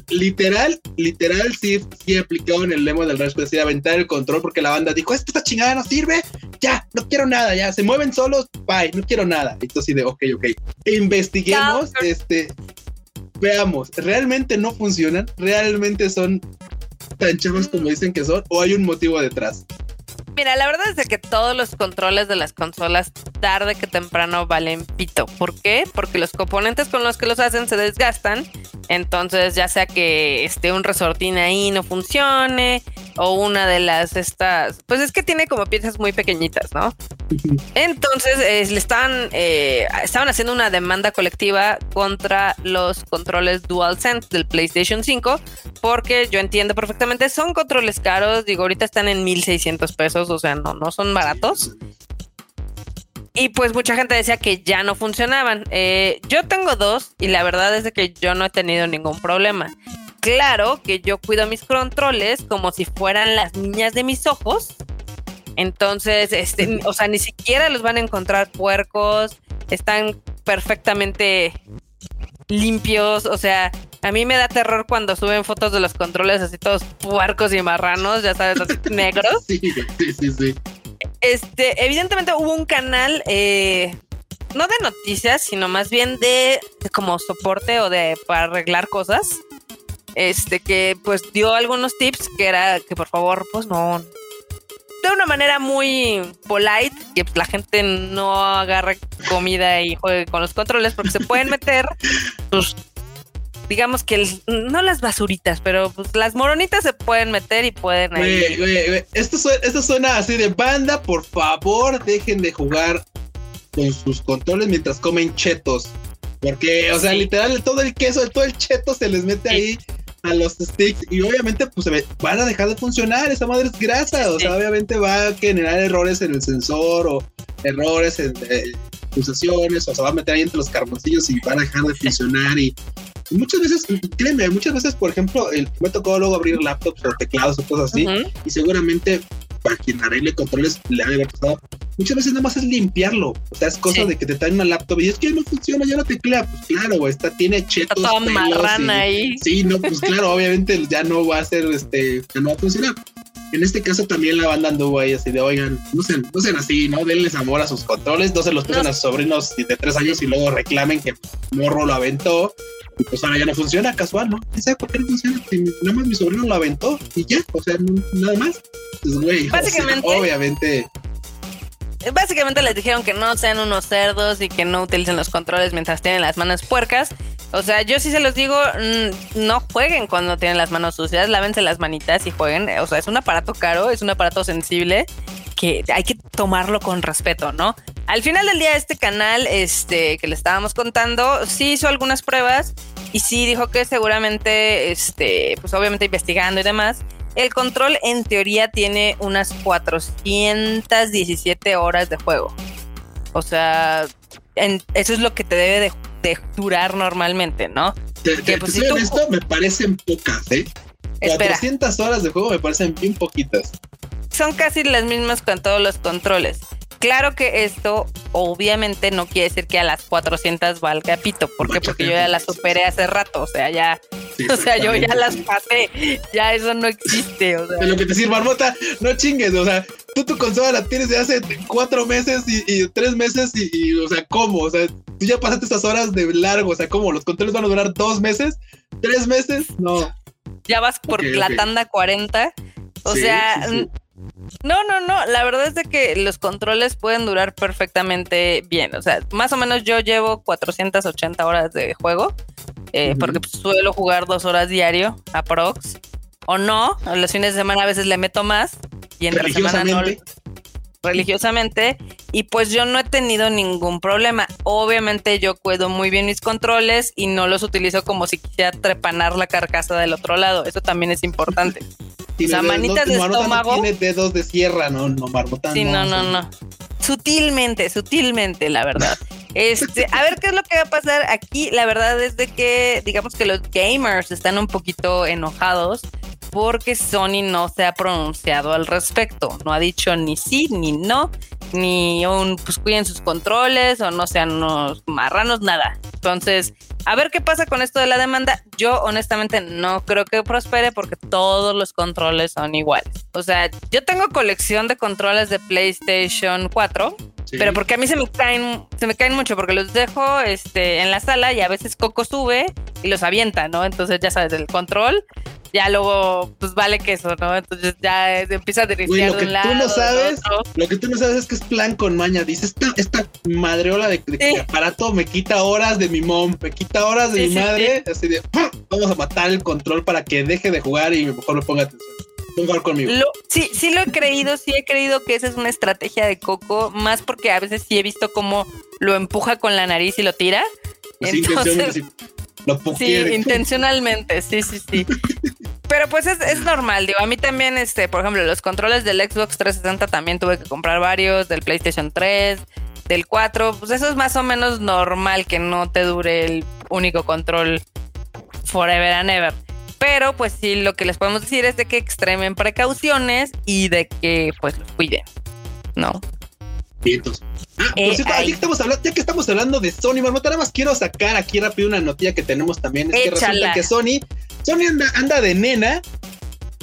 [SPEAKER 2] literal, literal sí, sí en el lemo del Raspberry de aventar el control porque la banda dijo, está chingada no sirve, ya, no quiero nada, ya, se mueven solos, bye, no quiero nada. Entonces de, ok, ok, investiguemos, este, veamos, ¿realmente no funcionan? ¿Realmente son tan chavos como dicen que son o hay un motivo detrás?
[SPEAKER 1] Mira, la verdad es que todos los controles de las consolas tarde que temprano valen pito. ¿Por qué? Porque los componentes con los que los hacen se desgastan. Entonces, ya sea que esté un resortín ahí no funcione o una de las estas, pues es que tiene como piezas muy pequeñitas, ¿no? Entonces, le estaban, eh, estaban haciendo una demanda colectiva contra los controles DualSense del PlayStation 5 porque yo entiendo perfectamente, son controles caros, digo, ahorita están en 1600 pesos o sea, no, no son baratos. Y pues mucha gente decía que ya no funcionaban. Eh, yo tengo dos y la verdad es que yo no he tenido ningún problema. Claro que yo cuido mis controles como si fueran las niñas de mis ojos. Entonces, este, o sea, ni siquiera los van a encontrar puercos. Están perfectamente limpios. O sea, a mí me da terror cuando suben fotos de los controles así todos puercos y marranos, ya sabes, así negros.
[SPEAKER 2] Sí, sí, sí.
[SPEAKER 1] Este, evidentemente hubo un canal, eh, no de noticias, sino más bien de, como soporte o de para arreglar cosas. Este, que pues dio algunos tips que era que por favor, pues no. de una manera muy polite, que pues, la gente no agarre comida y juegue con los controles, porque se pueden meter, pues, digamos que no las basuritas, pero pues las moronitas se pueden meter y pueden
[SPEAKER 2] Esto, suena, esto suena así de banda, por favor, dejen de jugar con sus controles mientras comen chetos. Porque, o sea, literal, todo el queso, todo el cheto se les mete ahí a los sticks y obviamente pues van a dejar de funcionar, esa madre es grasa, o sea, obviamente va a generar errores en el sensor o errores en eh, pulsaciones, o se va a meter ahí entre los carboncillos y van a dejar de funcionar y, muchas veces, créeme, muchas veces, por ejemplo, el, me tocó luego abrir laptops o teclados o cosas así y seguramente para quien arregle controles le ha haber pasado. Muchas veces nada más es limpiarlo. O sea, es cosa de que te traen una laptop y es que no funciona, ya no teclea. Pues claro, güey, está, tiene chetos.
[SPEAKER 1] Está toda marrana ahí.
[SPEAKER 2] Sí, no, pues claro, obviamente ya no va a ser, este, ya no va a funcionar. En este caso también la banda anduvo ahí así de, oigan, no sean, no sean así, ¿no? Denles amor a sus controles, no se los pasen a sus sobrinos de tres años y luego reclamen que Morro lo aventó y pues ahora ya no funciona, casual, ¿no? ¿Quién sabe por qué no funciona? nada más mi sobrino lo aventó y ya, o sea, nada más. Pues, güey, Básicamente, obviamente.
[SPEAKER 1] Básicamente les dijeron que no sean unos cerdos y que no utilicen los controles mientras tienen las manos puercas. O sea, yo sí se los digo, mm, no jueguen cuando tienen las manos sucias, lávense las manitas y jueguen. O sea, es un aparato caro, es un aparato sensible que hay que tomarlo con respeto, ¿no? Al final del día, este canal, este, que le estábamos contando, sí hizo algunas pruebas y sí dijo que seguramente, este, pues obviamente investigando y demás, el control en teoría tiene unas 417 horas de juego. O sea, eso es lo que te debe de, durar normalmente, ¿no?
[SPEAKER 2] que, pues, esto me parecen pocas, ¿eh? 400 horas de juego me parecen bien poquitas.
[SPEAKER 1] Son casi las mismas con todos los controles. Claro que esto obviamente no quiere decir que a las 400 valga pito. ¿Por qué? Porque yo ya las superé hace rato. O sea, ya. o sea, yo ya las pasé. Ya eso no existe. O sea.
[SPEAKER 2] De lo que te sirve, Marmota, no chingues. O sea, tú tu consola la tienes de hace cuatro meses y, tres meses. Y, o sea, ¿cómo? O sea, tú ya pasaste estas horas de largo. O sea, ¿cómo? ¿Los controles van a durar dos meses? ¿Tres meses? No.
[SPEAKER 1] Ya vas por la tanda 40. O sea. No, no, no. La verdad es de que los controles pueden durar perfectamente bien. O sea, más o menos yo llevo 480 horas de juego. Eh, porque suelo jugar dos horas diario a Prox. O no, los fines de semana a veces le meto más. Y entre semana no. Religiosamente. Y pues yo no he tenido ningún problema. Obviamente yo cuido muy bien mis controles y no los utilizo como si quisiera trepanar la carcasa del otro lado. Eso también es importante
[SPEAKER 2] tiene manitas de estómago. tiene dedos de sierra, no, no, Marmota.
[SPEAKER 1] Sí, no, no, no. Sutilmente, sutilmente, la verdad. Este, a ver qué es lo que va a pasar aquí. La verdad es de que, digamos que los gamers están un poquito enojados porque Sony no se ha pronunciado al respecto. No ha dicho ni sí ni no, ni un pues cuiden sus controles o no sean unos marranos, nada. Entonces, a ver qué pasa con esto de la demanda. Yo honestamente no creo que prospere porque todos los controles son iguales. O sea, yo tengo colección de controles de PlayStation 4. Pero porque a mí se me caen, se me caen mucho, porque los dejo este, en la sala y a veces Coco sube y los avienta, ¿no? Entonces ya sabes, el control ya luego pues vale queso, ¿no? Entonces ya empieza a dirigir
[SPEAKER 2] lo que tú no sabes, lo que tú no sabes es que es plan con maña. Dice, esta, esta madreola de, de aparato me quita horas de mi mom, me quita horas de mi madre, así de, vamos a matar el control para que deje de jugar y mejor lo ponga atención. Jugar conmigo.
[SPEAKER 1] sí, sí lo he creído, sí he creído que esa es una estrategia de Coco, más porque a veces sí he visto cómo lo empuja con la nariz y lo tira. Entonces, Sí, intencionalmente, sí, sí, sí. Pero pues es, normal, digo, a mí también, este, por ejemplo, los controles del Xbox 360 también tuve que comprar varios, del PlayStation 3, del 4, pues eso es más o menos normal que no te dure el único control forever and ever. Pero pues sí, lo que les podemos decir es de que extremen precauciones y de que pues los cuiden, ¿no?
[SPEAKER 2] Ah, por cierto, eh, estamos hablando, ya que estamos hablando de Sony, Marmota, nada más quiero sacar aquí rápido una noticia que tenemos también. Es que resulta que Sony, Sony anda, de nena.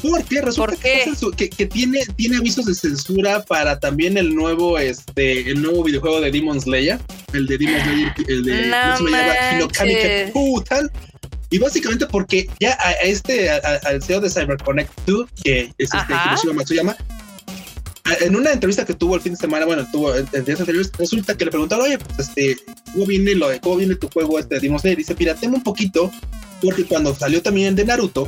[SPEAKER 2] Porque resulta Que, que, tiene, tiene avisos de censura para también el nuevo, este, el nuevo videojuego de Demon Slayer. El de Demon Slayer, el de no Y básicamente porque ya a este, al CEO de CyberConnect 2, que es este Hiroshima Matsuyama, en una entrevista que tuvo el fin de semana, bueno, tuvo en días anteriores, resulta que le preguntaron, oye, pues este, ¿cómo viene lo de cómo viene tu juego este Demon Slayer? Dice, pirateme un poquito, porque cuando salió también de Naruto,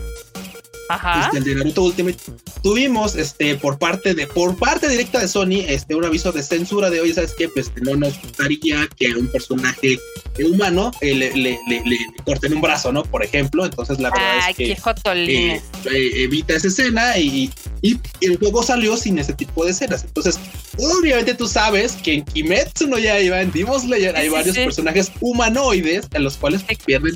[SPEAKER 1] Ajá.
[SPEAKER 2] Este, el de Naruto Ultimate, tuvimos este por parte de por parte directa de Sony este un aviso de censura de hoy sabes qué pues no nos gustaría que a un personaje humano eh, le, le, le, le, corten un brazo no por ejemplo entonces la verdad
[SPEAKER 1] Ay,
[SPEAKER 2] es que eh, eh, evita esa escena y, y, el juego salió sin ese tipo de escenas. Entonces obviamente tú sabes que en Kimetsu no ya iba en Demon Slayer hay
[SPEAKER 1] Sí,
[SPEAKER 2] varios
[SPEAKER 1] sí.
[SPEAKER 2] personajes humanoides a los cuales pierden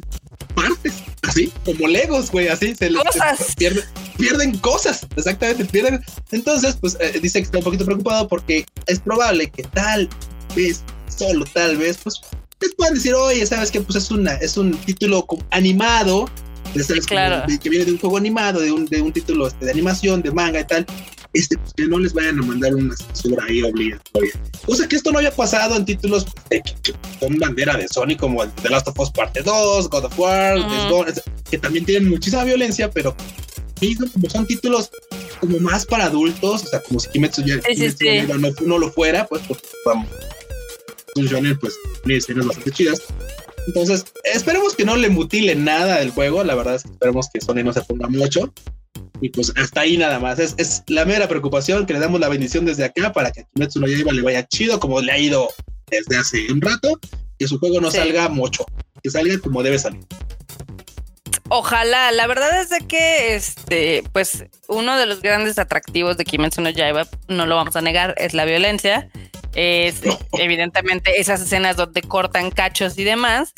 [SPEAKER 2] partes, así como Legos, güey, así se les
[SPEAKER 1] Cosas.
[SPEAKER 2] pierden, pierden cosas, exactamente, pierden. Entonces, pues eh, dice que está un poquito preocupado porque es probable que tal vez, solo tal vez, pues les puedan decir, oye, sabes que pues es una, es un título animado,
[SPEAKER 1] Claro.
[SPEAKER 2] que viene de un juego animado, de un, de un título este, de animación, de manga y tal. Este, pues, que no les vayan a mandar una censura ahí obligatoria. Cosa que esto no había pasado en títulos que, con bandera de Sony como el The Last of Us Parte 2, God of War,
[SPEAKER 1] Ujú.
[SPEAKER 2] Days Gone, que también tienen muchísima violencia, pero como son títulos como más para adultos, o sea, como si Kimetsu ya
[SPEAKER 1] Sí, sí, sí.
[SPEAKER 2] no, no, lo fuera, pues, pues vamos. Un shonen, pues, tiene escenas bastante chidas. Entonces, esperemos que no le mutilen nada del juego, la verdad es que esperemos que Sony no se ponga mucho. Y pues hasta ahí nada más. Es, es la mera preocupación que le damos la bendición desde acá para que a Kimetsu no Yaiba le vaya chido como le ha ido desde hace un rato. Que su juego no
[SPEAKER 1] Sí.
[SPEAKER 2] salga mucho. Que salga como debe salir.
[SPEAKER 1] Ojalá, la verdad es de que este, pues uno de los grandes atractivos de Kimetsu no Yaiba, no lo vamos a negar, es la violencia. Es evidentemente esas escenas donde cortan cachos y demás.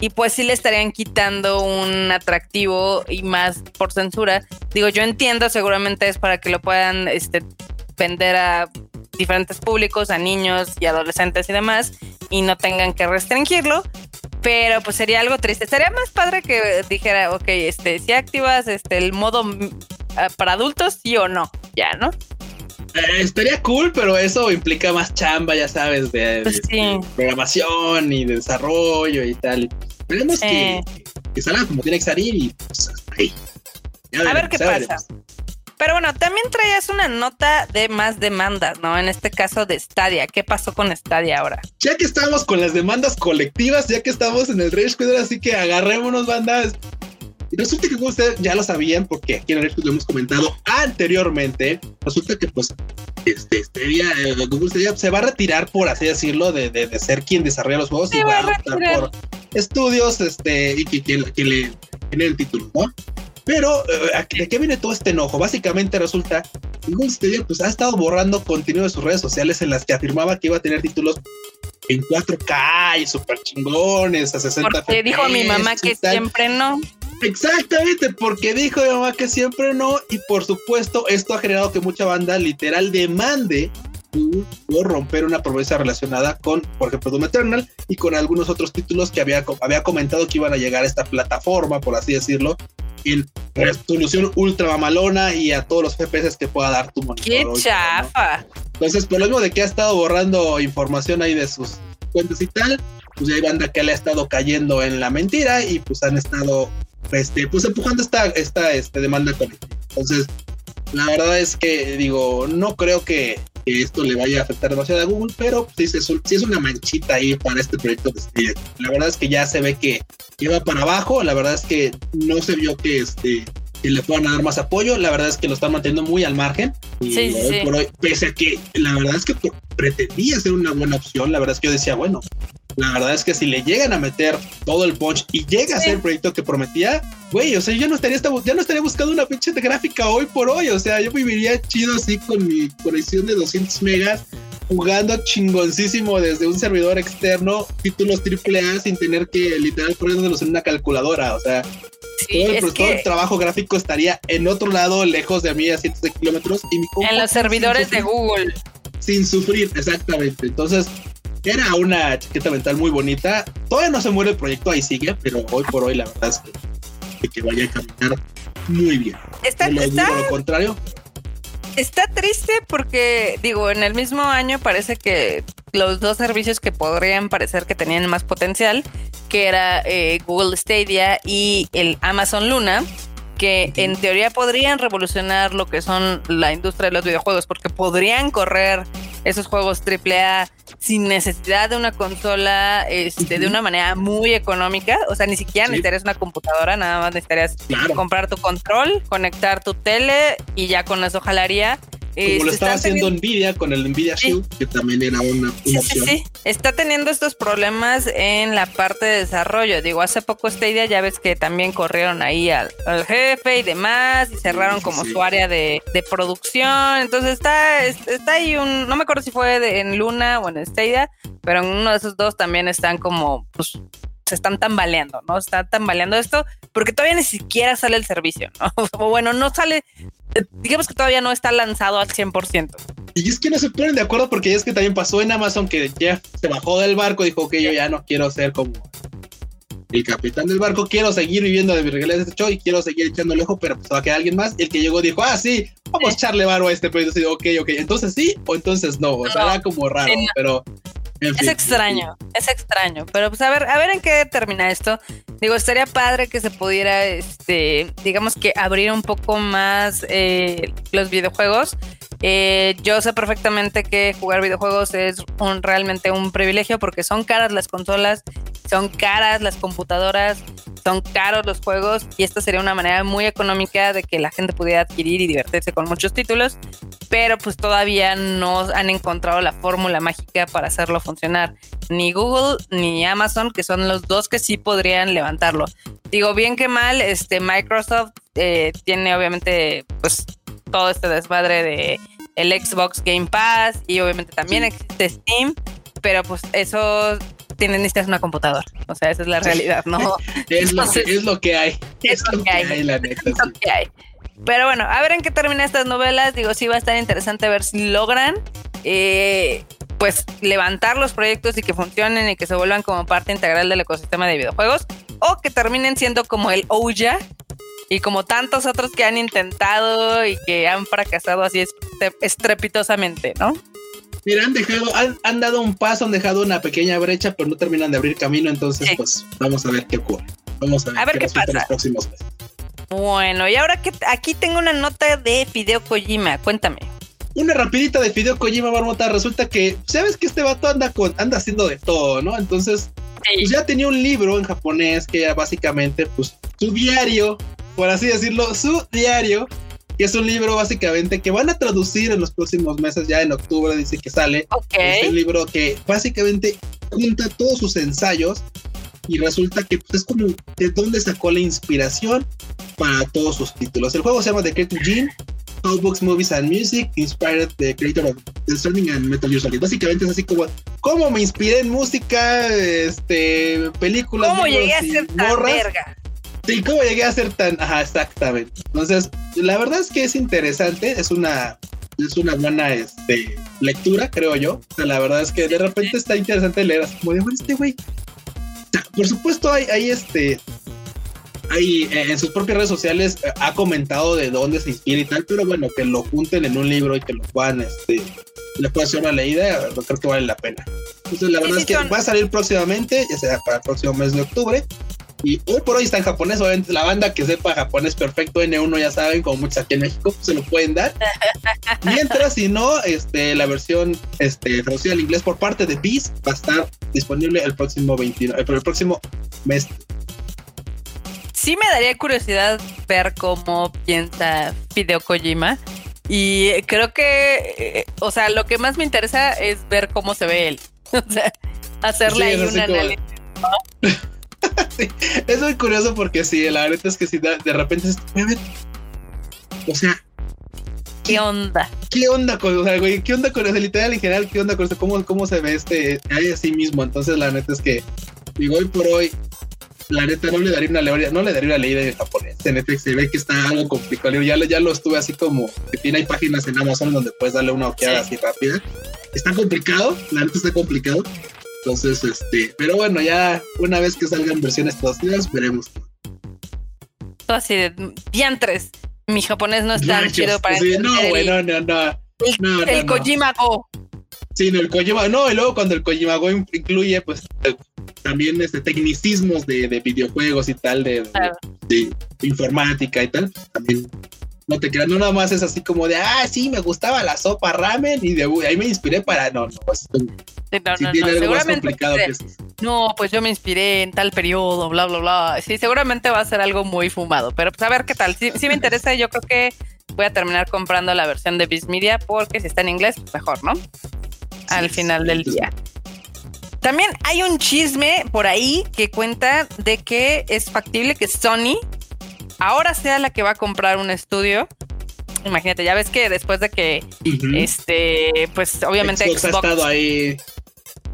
[SPEAKER 1] Y pues sí le estarían quitando un atractivo y más por censura. Digo, yo entiendo, seguramente es para que lo puedan este, vender a diferentes públicos, a niños y adolescentes y demás, y no tengan que restringirlo. Pero pues sería algo triste. Sería más padre que dijera, ok, este, si activas este el modo mm, ah, para adultos, sí o no, ya, ¿no?
[SPEAKER 2] Eh, estaría cool, pero eso implica más chamba, ya sabes, de,
[SPEAKER 1] Pues
[SPEAKER 2] de-
[SPEAKER 1] sí.
[SPEAKER 2] de programación y de desarrollo y tal. Esperemos
[SPEAKER 1] Sí.
[SPEAKER 2] que, que salga como tiene que salir y pues hasta ahí. Ya
[SPEAKER 1] A ver
[SPEAKER 2] veremos,
[SPEAKER 1] qué pasa.
[SPEAKER 2] veremos.
[SPEAKER 1] Pero bueno, también traías una nota de más demandas, ¿no? En este caso de Stadia. ¿Qué pasó con Stadia ahora?
[SPEAKER 2] Ya que estamos con las demandas colectivas, ya que estamos en el Rage Quit, así que agarrémonos, bandas. Resulta que como ustedes ya lo sabían, porque aquí en Quit lo hemos comentado anteriormente. Resulta que, pues, este, Stadia, eh, Google Stadia se va a retirar, por así decirlo, de, de- de ser quien desarrolla los juegos
[SPEAKER 1] Se
[SPEAKER 2] y
[SPEAKER 1] va a
[SPEAKER 2] optar por estudios este, y que, que- que le genere el título, ¿no? Pero, eh, ¿de qué viene todo este enojo? Básicamente resulta que Google Stadia pues, ha estado borrando contenido de sus redes sociales en las que afirmaba que iba a tener títulos en 4K y super chingones a 60
[SPEAKER 1] Porque dijo mi mamá que siempre no.
[SPEAKER 2] Exactamente, porque dijo mi mamá que siempre no, y por supuesto, esto ha generado que mucha banda literal demande por romper una promesa relacionada con, por ejemplo, Doom Eternal y con algunos otros títulos que había, había comentado que iban a llegar a esta plataforma, por así decirlo, en resolución ultra mamalona y a todos los FPS que pueda dar tu monitor.
[SPEAKER 1] ¡Qué
[SPEAKER 2] hoy, ¿no?
[SPEAKER 1] chafa!
[SPEAKER 2] Entonces, por lo mismo de que ha estado borrando información ahí de sus cuentas y tal, pues ya hay banda que le ha estado cayendo en la mentira y pues han estado este, pues empujando esta, esta este, demanda. Entonces, la verdad es que digo, no creo que, que esto le vaya a afectar demasiado a Google, pero sí, es sí es una manchita ahí para este proyecto de Stadia. La verdad es que ya se ve que, que va para abajo, la verdad es que no se vio que este que le puedan dar más apoyo, la verdad es que lo están manteniendo muy al margen y
[SPEAKER 1] Sí,
[SPEAKER 2] hoy
[SPEAKER 1] sí.
[SPEAKER 2] por hoy, pese a que la verdad es que pretendía ser una buena opción, la verdad es que yo decía, bueno, la verdad es que si le llegan a meter todo el punch y llega a ser el proyecto que prometía, güey, o sea, yo no estaría esta- ya no estaría buscando una pinche de gráfica hoy por hoy, o sea, yo viviría chido así con mi conexión de 200 megas jugando chingoncísimo desde un servidor externo, títulos AAA sin tener que literal ponerlos en una calculadora, o sea,
[SPEAKER 1] Sí,
[SPEAKER 2] todo, el, todo el trabajo gráfico estaría en otro lado, lejos de mí, a cientos de kilómetros. Y mi
[SPEAKER 1] en los servidores de Google.
[SPEAKER 2] Sin sufrir, exactamente. Entonces, era una chaqueta mental muy bonita. Todavía no se muere el proyecto, ahí sigue, pero hoy por hoy la verdad es que, que, vaya a caminar muy bien.
[SPEAKER 1] Está,
[SPEAKER 2] No
[SPEAKER 1] está,
[SPEAKER 2] lo contrario.
[SPEAKER 1] está triste porque, digo, en el mismo año parece que los dos servicios que podrían parecer que tenían más potencial, que era eh, Google Stadia y el Amazon Luna, que en teoría podrían revolucionar lo que son la industria de los videojuegos, porque podrían correr esos juegos AAA sin necesidad de una consola este, de una manera muy económica. O sea, ni siquiera necesitarías una computadora, nada más necesitarías comprar tu control, conectar tu tele y ya con eso jalaría.
[SPEAKER 2] Como lo este, estaba haciendo Nvidia con el Nvidia Shield, que también era una,
[SPEAKER 1] sí, opción. Sí, está teniendo estos problemas en la parte de desarrollo. Digo, hace poco esta idea ya ves que también corrieron ahí al, jefe y demás y cerraron como su área de, producción. Entonces está, está ahí un, no me acuerdo si fue en Luna o en Stadia, pero en uno de esos dos también están como, pues, se están tambaleando, ¿no? Está tambaleando esto porque todavía ni siquiera sale el servicio, ¿no? O bueno, no sale, digamos que todavía no está lanzado al 100%.
[SPEAKER 2] Y es que no se ponen de acuerdo porque es que también pasó en Amazon que Jeff se bajó del barco y dijo que yo ya no quiero ser como el capitán del barco, quiero seguir viviendo de mi regalo de este show y quiero seguir echando lejos, pero pues va a quedar alguien más. El que llegó dijo, ah, sí, vamos a echarle barro a este proyecto. ok, ok, entonces sí o entonces no. O sea, era como raro, pero
[SPEAKER 1] es extraño, es extraño, pero pues a ver, a ver en qué termina esto. Digo, estaría padre que se pudiera, este, digamos que abrir un poco más eh, los videojuegos. Eh, yo sé perfectamente que jugar videojuegos es un, realmente un privilegio porque son caras las consolas, son caras las computadoras, son caros los juegos y esta sería una manera muy económica de que la gente pudiera adquirir y divertirse con muchos títulos, pero pues todavía no han encontrado la fórmula mágica para hacerlo funcionar. Ni Google ni Amazon, que son los dos que sí podrían levantarlo. Digo, bien que mal, este Microsoft eh, tiene obviamente pues todo este desmadre de el Xbox Game Pass y obviamente también existe Steam, pero pues eso tienen necesitas una computadora. O sea, esa es la realidad, ¿no?
[SPEAKER 2] es, lo que, es lo que hay.
[SPEAKER 1] Es, lo, que, hay, la neta. Es lo que hay. Pero bueno, a ver en qué terminan estas novelas. Digo, sí va a estar interesante ver si logran eh, pues levantar los proyectos y que funcionen y que se vuelvan como parte integral del ecosistema de videojuegos. O que terminen siendo como el Ouya y como tantos otros que han intentado y que han fracasado así estrepitosamente, ¿no?
[SPEAKER 2] Mira, han dejado, han, dado un paso, han dejado una pequeña brecha, pero no terminan de abrir camino, entonces pues vamos a ver qué ocurre. Vamos a ver, qué, pasa en los próximos meses.
[SPEAKER 1] Bueno, y ahora que aquí tengo una nota de Fideo Kojima, cuéntame.
[SPEAKER 2] Una rapidita de Fideo Kojima, Marmota, resulta que, sabes que este vato anda con, anda haciendo de todo, ¿no? Entonces, pues ya tenía un libro en japonés que era básicamente, pues, su diario, por así decirlo, su diario, que es un libro básicamente que van a traducir en los próximos meses, ya en octubre dice que sale. Es un libro que básicamente junta todos sus ensayos y resulta que pues, es como de dónde sacó la inspiración para todos sus títulos. El juego se llama The Creative Gene, All Books, Movies and Music, Inspired the Creator of The Stranding and Metal Gear Solid. Básicamente es así como, ¿cómo me inspiré en música, este, películas,
[SPEAKER 1] ¿Cómo llegué a ser tan verga?
[SPEAKER 2] Sí, ¿cómo llegué a ser tan? Ajá, exactamente. Entonces, la verdad es que es interesante, es una, es una buena este, lectura, creo yo. O sea, la verdad es que de repente está interesante leer así como de, este güey. por supuesto, hay, hay este. Hay, eh, en sus propias redes sociales eh, ha comentado de dónde se inspira y tal, pero bueno, que lo junten en un libro y que lo puedan, este, le puedan hacer una leída, creo que vale la pena. Entonces, la verdad es que va a salir próximamente, ya sea para el próximo mes de octubre. Y hoy por hoy está en japonés, obviamente la banda que sepa japonés perfecto, N1 ya saben, como muchos aquí en México, se lo pueden dar. Mientras, si no, este, la versión este, traducida al inglés por parte de Beast va a estar disponible el próximo 29, el, el próximo mes.
[SPEAKER 1] Sí me daría curiosidad ver cómo piensa Fideo Kojima. Y creo que, eh, o sea, lo que más me interesa es ver cómo se ve él. O sea, hacerle ahí un análisis.
[SPEAKER 2] es muy curioso porque sí, la verdad es que si de, repente es, o sea,
[SPEAKER 1] ¿qué onda?
[SPEAKER 2] ¿Qué onda con, o sea, güey, qué onda con el literal en general? ¿Qué onda con esto? ¿Cómo, cómo se ve este ahí a sí mismo? Entonces, la neta es que, digo, hoy por hoy, la neta no le daría una ley, no le daría una ley de japonés. En efecto, se ve que está algo complicado. Ya, ya lo estuve así como que tiene hay páginas en Amazon donde puedes darle una ojeada así rápida. Está complicado, la neta está complicado. Entonces, este, pero bueno, ya una vez que salgan versiones traducidas, veremos.
[SPEAKER 1] Todo así de diantres. Mi japonés no es tan chido para
[SPEAKER 2] sí, No, bueno, no, no.
[SPEAKER 1] El,
[SPEAKER 2] no,
[SPEAKER 1] el
[SPEAKER 2] no,
[SPEAKER 1] Kojima Go.
[SPEAKER 2] Sí, no, el Kojima, no, y luego cuando el Kojima Go incluye, pues, también este, tecnicismos de, videojuegos y tal, de, de, informática y tal, pues, también no te creas, no nada más es así como de, ah, sí, me gustaba la sopa ramen y de ahí me inspiré para, no, no, pues,
[SPEAKER 1] no, tiene algo más complicado que eso. No, pues yo me inspiré en tal periodo, bla, bla, bla. Sí, seguramente va a ser algo muy fumado, pero pues a ver qué tal. Sí, sí me interesa, yo creo que voy a terminar comprando la versión de Biz Media porque si está en inglés, pues mejor, ¿no? Al final del día. También hay un chisme por ahí que cuenta de que es factible que Sony ahora sea la que va a comprar un estudio. Imagínate, ya ves que después de que este, pues obviamente
[SPEAKER 2] Xbox, ha estado ahí.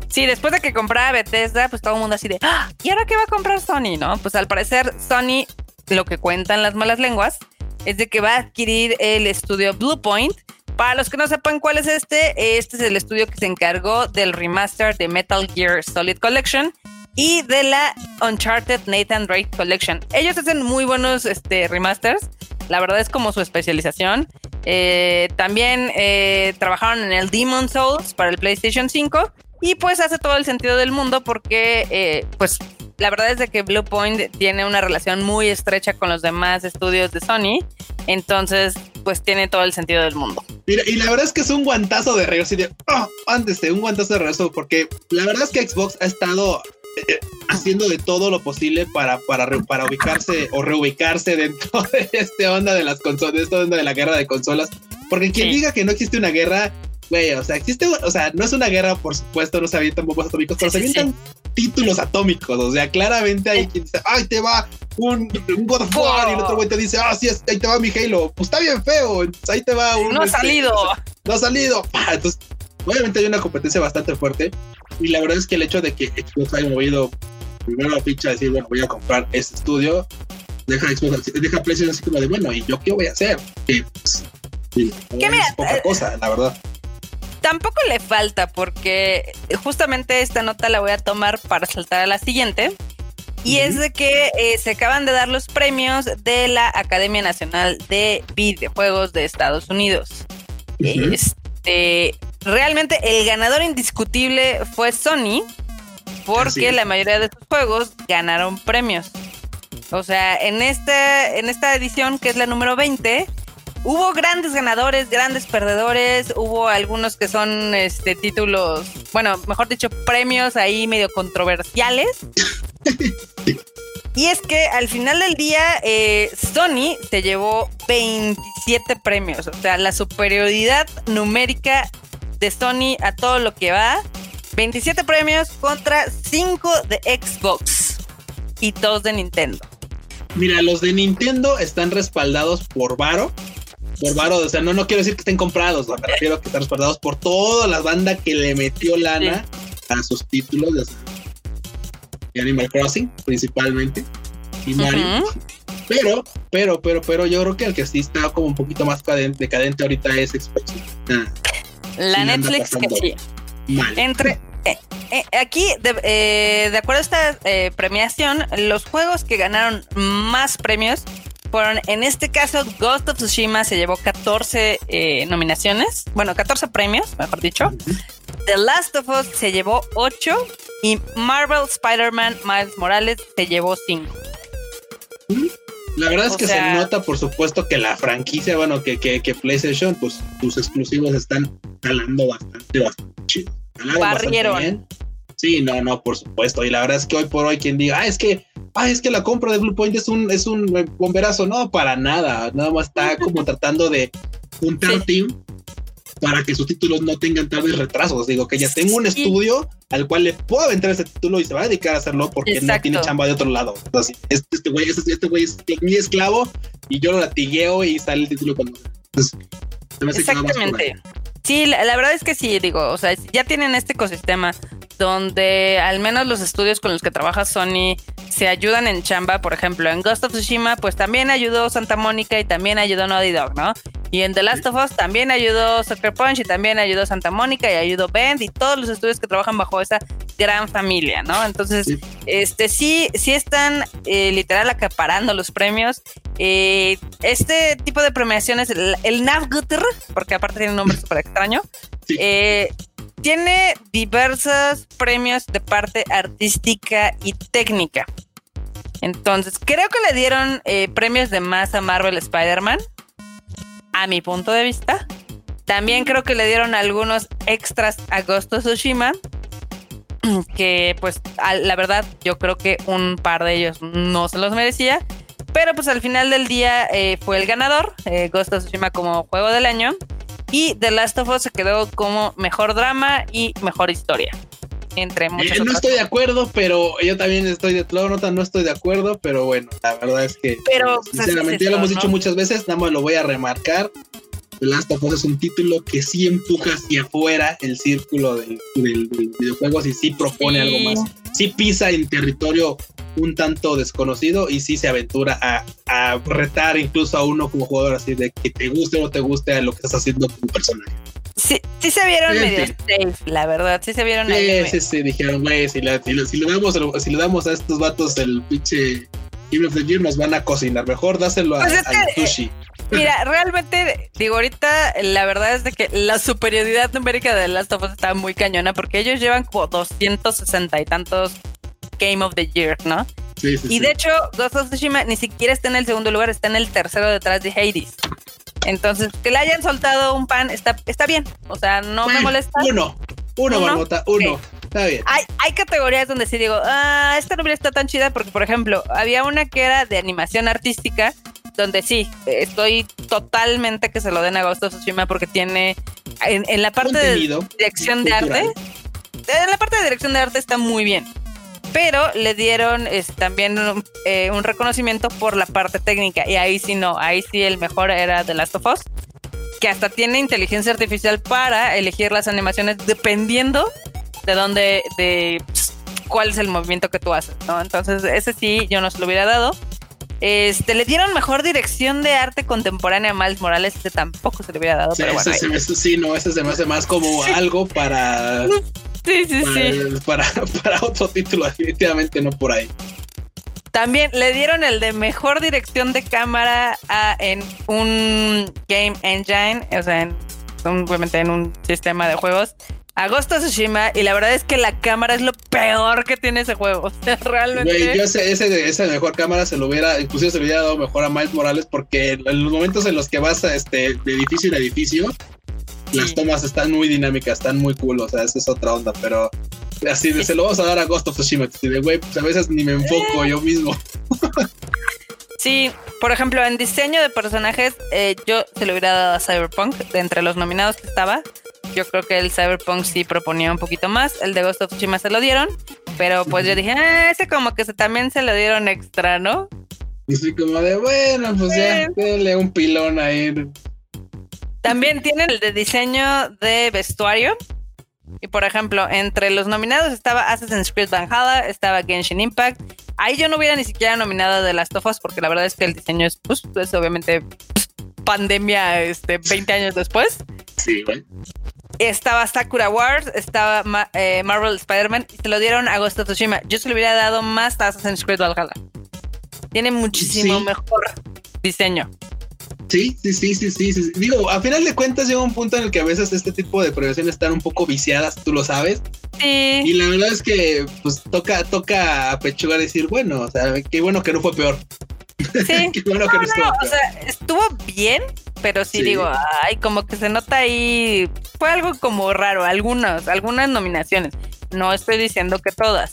[SPEAKER 1] Sí, después de que comprara Bethesda, pues todo el mundo así de, ¡Ah! ¿y ahora qué va a comprar Sony? No, pues al parecer Sony, lo que cuentan las malas lenguas, es de que va a adquirir el estudio Bluepoint. Para los que no sepan cuál es este, este es el estudio que se encargó del remaster de Metal Gear Solid Collection y de la Uncharted Nathan Drake Collection. Ellos hacen muy buenos este, remasters. La verdad es como su especialización. Eh, también eh, trabajaron en el Demon Souls para el PlayStation 5 y pues hace todo el sentido del mundo porque eh, pues la verdad es de que Bluepoint tiene una relación muy estrecha con los demás estudios de Sony, entonces pues tiene todo el sentido del mundo.
[SPEAKER 2] Mira, y la verdad es que es un guantazo de regreso, de, oh, antes de un guantazo de regreso, porque la verdad es que Xbox ha estado haciendo de todo lo posible para, para, para ubicarse o reubicarse dentro de este onda de las consolas, de esta onda de la guerra de consolas. Porque quien diga que no existe una guerra, güey, o sea, existe, o sea, no es una guerra, por supuesto, no se avientan bombas atómicos, pero se avientan títulos atómicos. O sea, claramente hay quien dice, ay, te va un, God of War, y el otro güey te dice, ah, sí, ahí te va mi Halo. Pues está bien feo, ahí te va un.
[SPEAKER 1] No ha este, salido.
[SPEAKER 2] No ha salido. Entonces, obviamente hay una competencia bastante fuerte. Y la verdad es que el hecho de que Xbox haya movido primero la ficha, decir, bueno, voy a comprar este estudio, deja Xbox, deja PlayStation así como de, bueno, ¿y yo qué voy a hacer? Que, pues, es poca eh, cosa, la verdad.
[SPEAKER 1] Tampoco le falta, porque justamente esta nota la voy a tomar para saltar a la siguiente. Y es de que eh, se acaban de dar los premios de la Academia Nacional de Videojuegos de Estados Unidos. Este, realmente el ganador indiscutible fue Sony, porque la mayoría de sus juegos ganaron premios. O sea, en esta, en esta edición, que es la número 20, hubo grandes ganadores, grandes perdedores, hubo algunos que son este títulos, bueno, mejor dicho, premios ahí medio controversiales. y es que al final del día, eh, Sony se llevó 27 premios. O sea, la superioridad numérica de Sony a todo lo que va. 27 premios contra 5 de Xbox y 2 de Nintendo.
[SPEAKER 2] Mira, los de Nintendo están respaldados por Varo. Por Varo, o sea, no, no quiero decir que estén comprados, me refiero a que están respaldados por toda la banda que le metió lana a sus títulos de Animal Crossing, principalmente, y Mario. Pero, pero, pero, pero yo creo que el que sí está como un poquito más decadente ahorita es Xbox.
[SPEAKER 1] La Netflix que sí. Entre eh, eh, aquí, de, de, acuerdo a esta eh, premiación, los juegos que ganaron más premios fueron, en este caso, Ghost of Tsushima se llevó 14 nominaciones, bueno, 14 premios, mejor dicho. The Last of Us se llevó 8 y Marvel Spider-Man Miles Morales se llevó 5.
[SPEAKER 2] La verdad es que se nota, por supuesto, que la franquicia, bueno, que, que, que PlayStation, pues sus exclusivos están jalando bastante, bastante chido.
[SPEAKER 1] Barrieron.
[SPEAKER 2] Sí, no, no, por supuesto. Y la verdad es que hoy por hoy quien diga, ah, es que, ah, es que la compra de Blue Point es un, es un bomberazo, no, para nada. Nada más está como tratando de juntar team para que sus títulos no tengan tal vez retrasos. Digo que ya tengo un estudio al cual le puedo aventar ese título y se va a dedicar a hacerlo porque no tiene chamba de otro lado. Entonces, este, güey este, este güey es mi esclavo y yo lo latigueo y sale el título cuando.
[SPEAKER 1] Exactamente. Sí, la, verdad es que sí, digo, o sea, ya tienen este ecosistema donde al menos los estudios con los que trabaja Sony se ayudan en chamba, por ejemplo, en Ghost of Tsushima, pues también ayudó Santa Mónica y también ayudó Naughty Dog, ¿no? Y en The Last of Us también ayudó Sucker Punch y también ayudó Santa Mónica y ayudó Bend y todos los estudios que trabajan bajo esa gran familia, ¿no? Entonces, este sí, sí están eh, literal acaparando los premios. Eh, este tipo de premiaciones, el, el porque aparte tiene un nombre súper extraño, eh, tiene diversos premios de parte artística y técnica. Entonces, creo que le dieron premios de más a Marvel Spider-Man, a mi punto de vista. También creo que le dieron algunos extras a Ghost of Tsushima, que pues la verdad yo creo que un par de ellos no se los merecía. Pero pues al final del día eh, fue el ganador, eh, Ghost of Tsushima como juego del año. Y The Last of Us se quedó como mejor drama y mejor historia. Entre eh, muchas
[SPEAKER 2] No estoy de acuerdo, pero yo también estoy de todo nota, no estoy de acuerdo, pero bueno, la verdad es que
[SPEAKER 1] pero,
[SPEAKER 2] sinceramente ya lo hemos dicho muchas veces, nada más lo voy a remarcar. The Last of Us es un título que sí empuja hacia afuera el círculo del, del, videojuego y sí propone algo más. Sí pisa en territorio un tanto desconocido y sí se aventura a, retar incluso a uno como jugador así de que te guste o no te guste a lo que estás haciendo como personaje.
[SPEAKER 1] Sí, sí se vieron medio safe, la verdad, sí se vieron
[SPEAKER 2] sí, ahí. Sí, sí, dijeron, güey, si, damos, si le damos a estos vatos el pinche Game of the Year, nos van a cocinar. Mejor dáselo a, pues sushi.
[SPEAKER 1] Mira, realmente, digo, ahorita la verdad es de que la superioridad numérica de Last of Us está muy cañona porque ellos llevan como 260 y tantos Game of the Year, ¿no? Sí, sí, y de hecho, Ghost of Tsushima ni siquiera está en el segundo lugar, está en el tercero detrás de Hades. Entonces, que le hayan soltado un pan está, está bien. O sea, no me molesta.
[SPEAKER 2] Uno, uno, uno, Barbota, uno. Está bien.
[SPEAKER 1] Hay, hay categorías donde sí digo, ah, esta novela está tan chida porque, por ejemplo, había una que era de animación artística, donde sí, estoy totalmente que se lo den a Ghost of Tsushima porque tiene en, la parte de dirección de arte, en la parte de dirección de arte está muy bien pero le dieron también eh, un, reconocimiento por la parte técnica y ahí sí no, ahí sí el mejor era The Last of Us, que hasta tiene inteligencia artificial para elegir las animaciones dependiendo de dónde, de cuál es el movimiento que tú haces, ¿no? Entonces ese sí yo no se lo hubiera dado. Este, le dieron mejor dirección de arte contemporánea a Miles Morales, ese tampoco se le hubiera dado.
[SPEAKER 2] Sí, pero bueno, ese, sí, no, ese se me hace más como algo para
[SPEAKER 1] Sí, sí, sí.
[SPEAKER 2] Para, para otro título, definitivamente no por ahí.
[SPEAKER 1] También le dieron el de mejor dirección de cámara en un game engine, o sea, en, obviamente en un sistema de juegos. Agosto Tsushima, y la verdad es que la cámara es lo peor que tiene ese juego. O sea, realmente.
[SPEAKER 2] yo ese, ese, ese mejor cámara se lo hubiera, inclusive se lo hubiera dado mejor a Miles Morales, porque en los momentos en los que vas a este, de edificio en edificio, las tomas están muy dinámicas, están muy cool, o sea, esa es otra onda, pero así de, se lo vamos a dar a Ghost of Tsushima, de güey, pues a veces ni me enfoco yo mismo.
[SPEAKER 1] Sí, por ejemplo, en diseño de personajes, eh, yo se lo hubiera dado a Cyberpunk, de entre los nominados que estaba. Yo creo que el Cyberpunk sí proponía un poquito más, el de Ghost of Tsushima se lo dieron, pero pues yo dije, ah, ese como que se, también se lo dieron extra, ¿no?
[SPEAKER 2] Y soy como de, bueno, pues ya, déle un pilón ahí
[SPEAKER 1] también tienen el de diseño de vestuario. Y por ejemplo, entre los nominados estaba Assassin's Creed Valhalla, estaba Genshin Impact. Ahí yo no hubiera ni siquiera nominado de Last of Us porque la verdad es que el diseño es, pues, es obviamente pandemia este, 20 años después.
[SPEAKER 2] Sí, güey.
[SPEAKER 1] Estaba Sakura Wars, estaba eh, Marvel Spider-Man y se lo dieron a Ghost of Tsushima. Yo se lo hubiera dado más a Assassin's Creed Valhalla. Tiene muchísimo mejor diseño.
[SPEAKER 2] Sí, sí, sí, sí, sí, Digo, a final de cuentas llega un punto en el que a veces este tipo de premiaciones están un poco viciadas, tú lo sabes.
[SPEAKER 1] Sí.
[SPEAKER 2] Y la verdad es que pues toca, toca apechugar y decir, bueno, o sea, qué bueno que no fue peor.
[SPEAKER 1] Sí. qué bueno que no, estuvo O sea, estuvo bien, pero sí, digo, ay, como que se nota ahí, fue algo como raro, algunas, algunas nominaciones. No estoy diciendo que todas.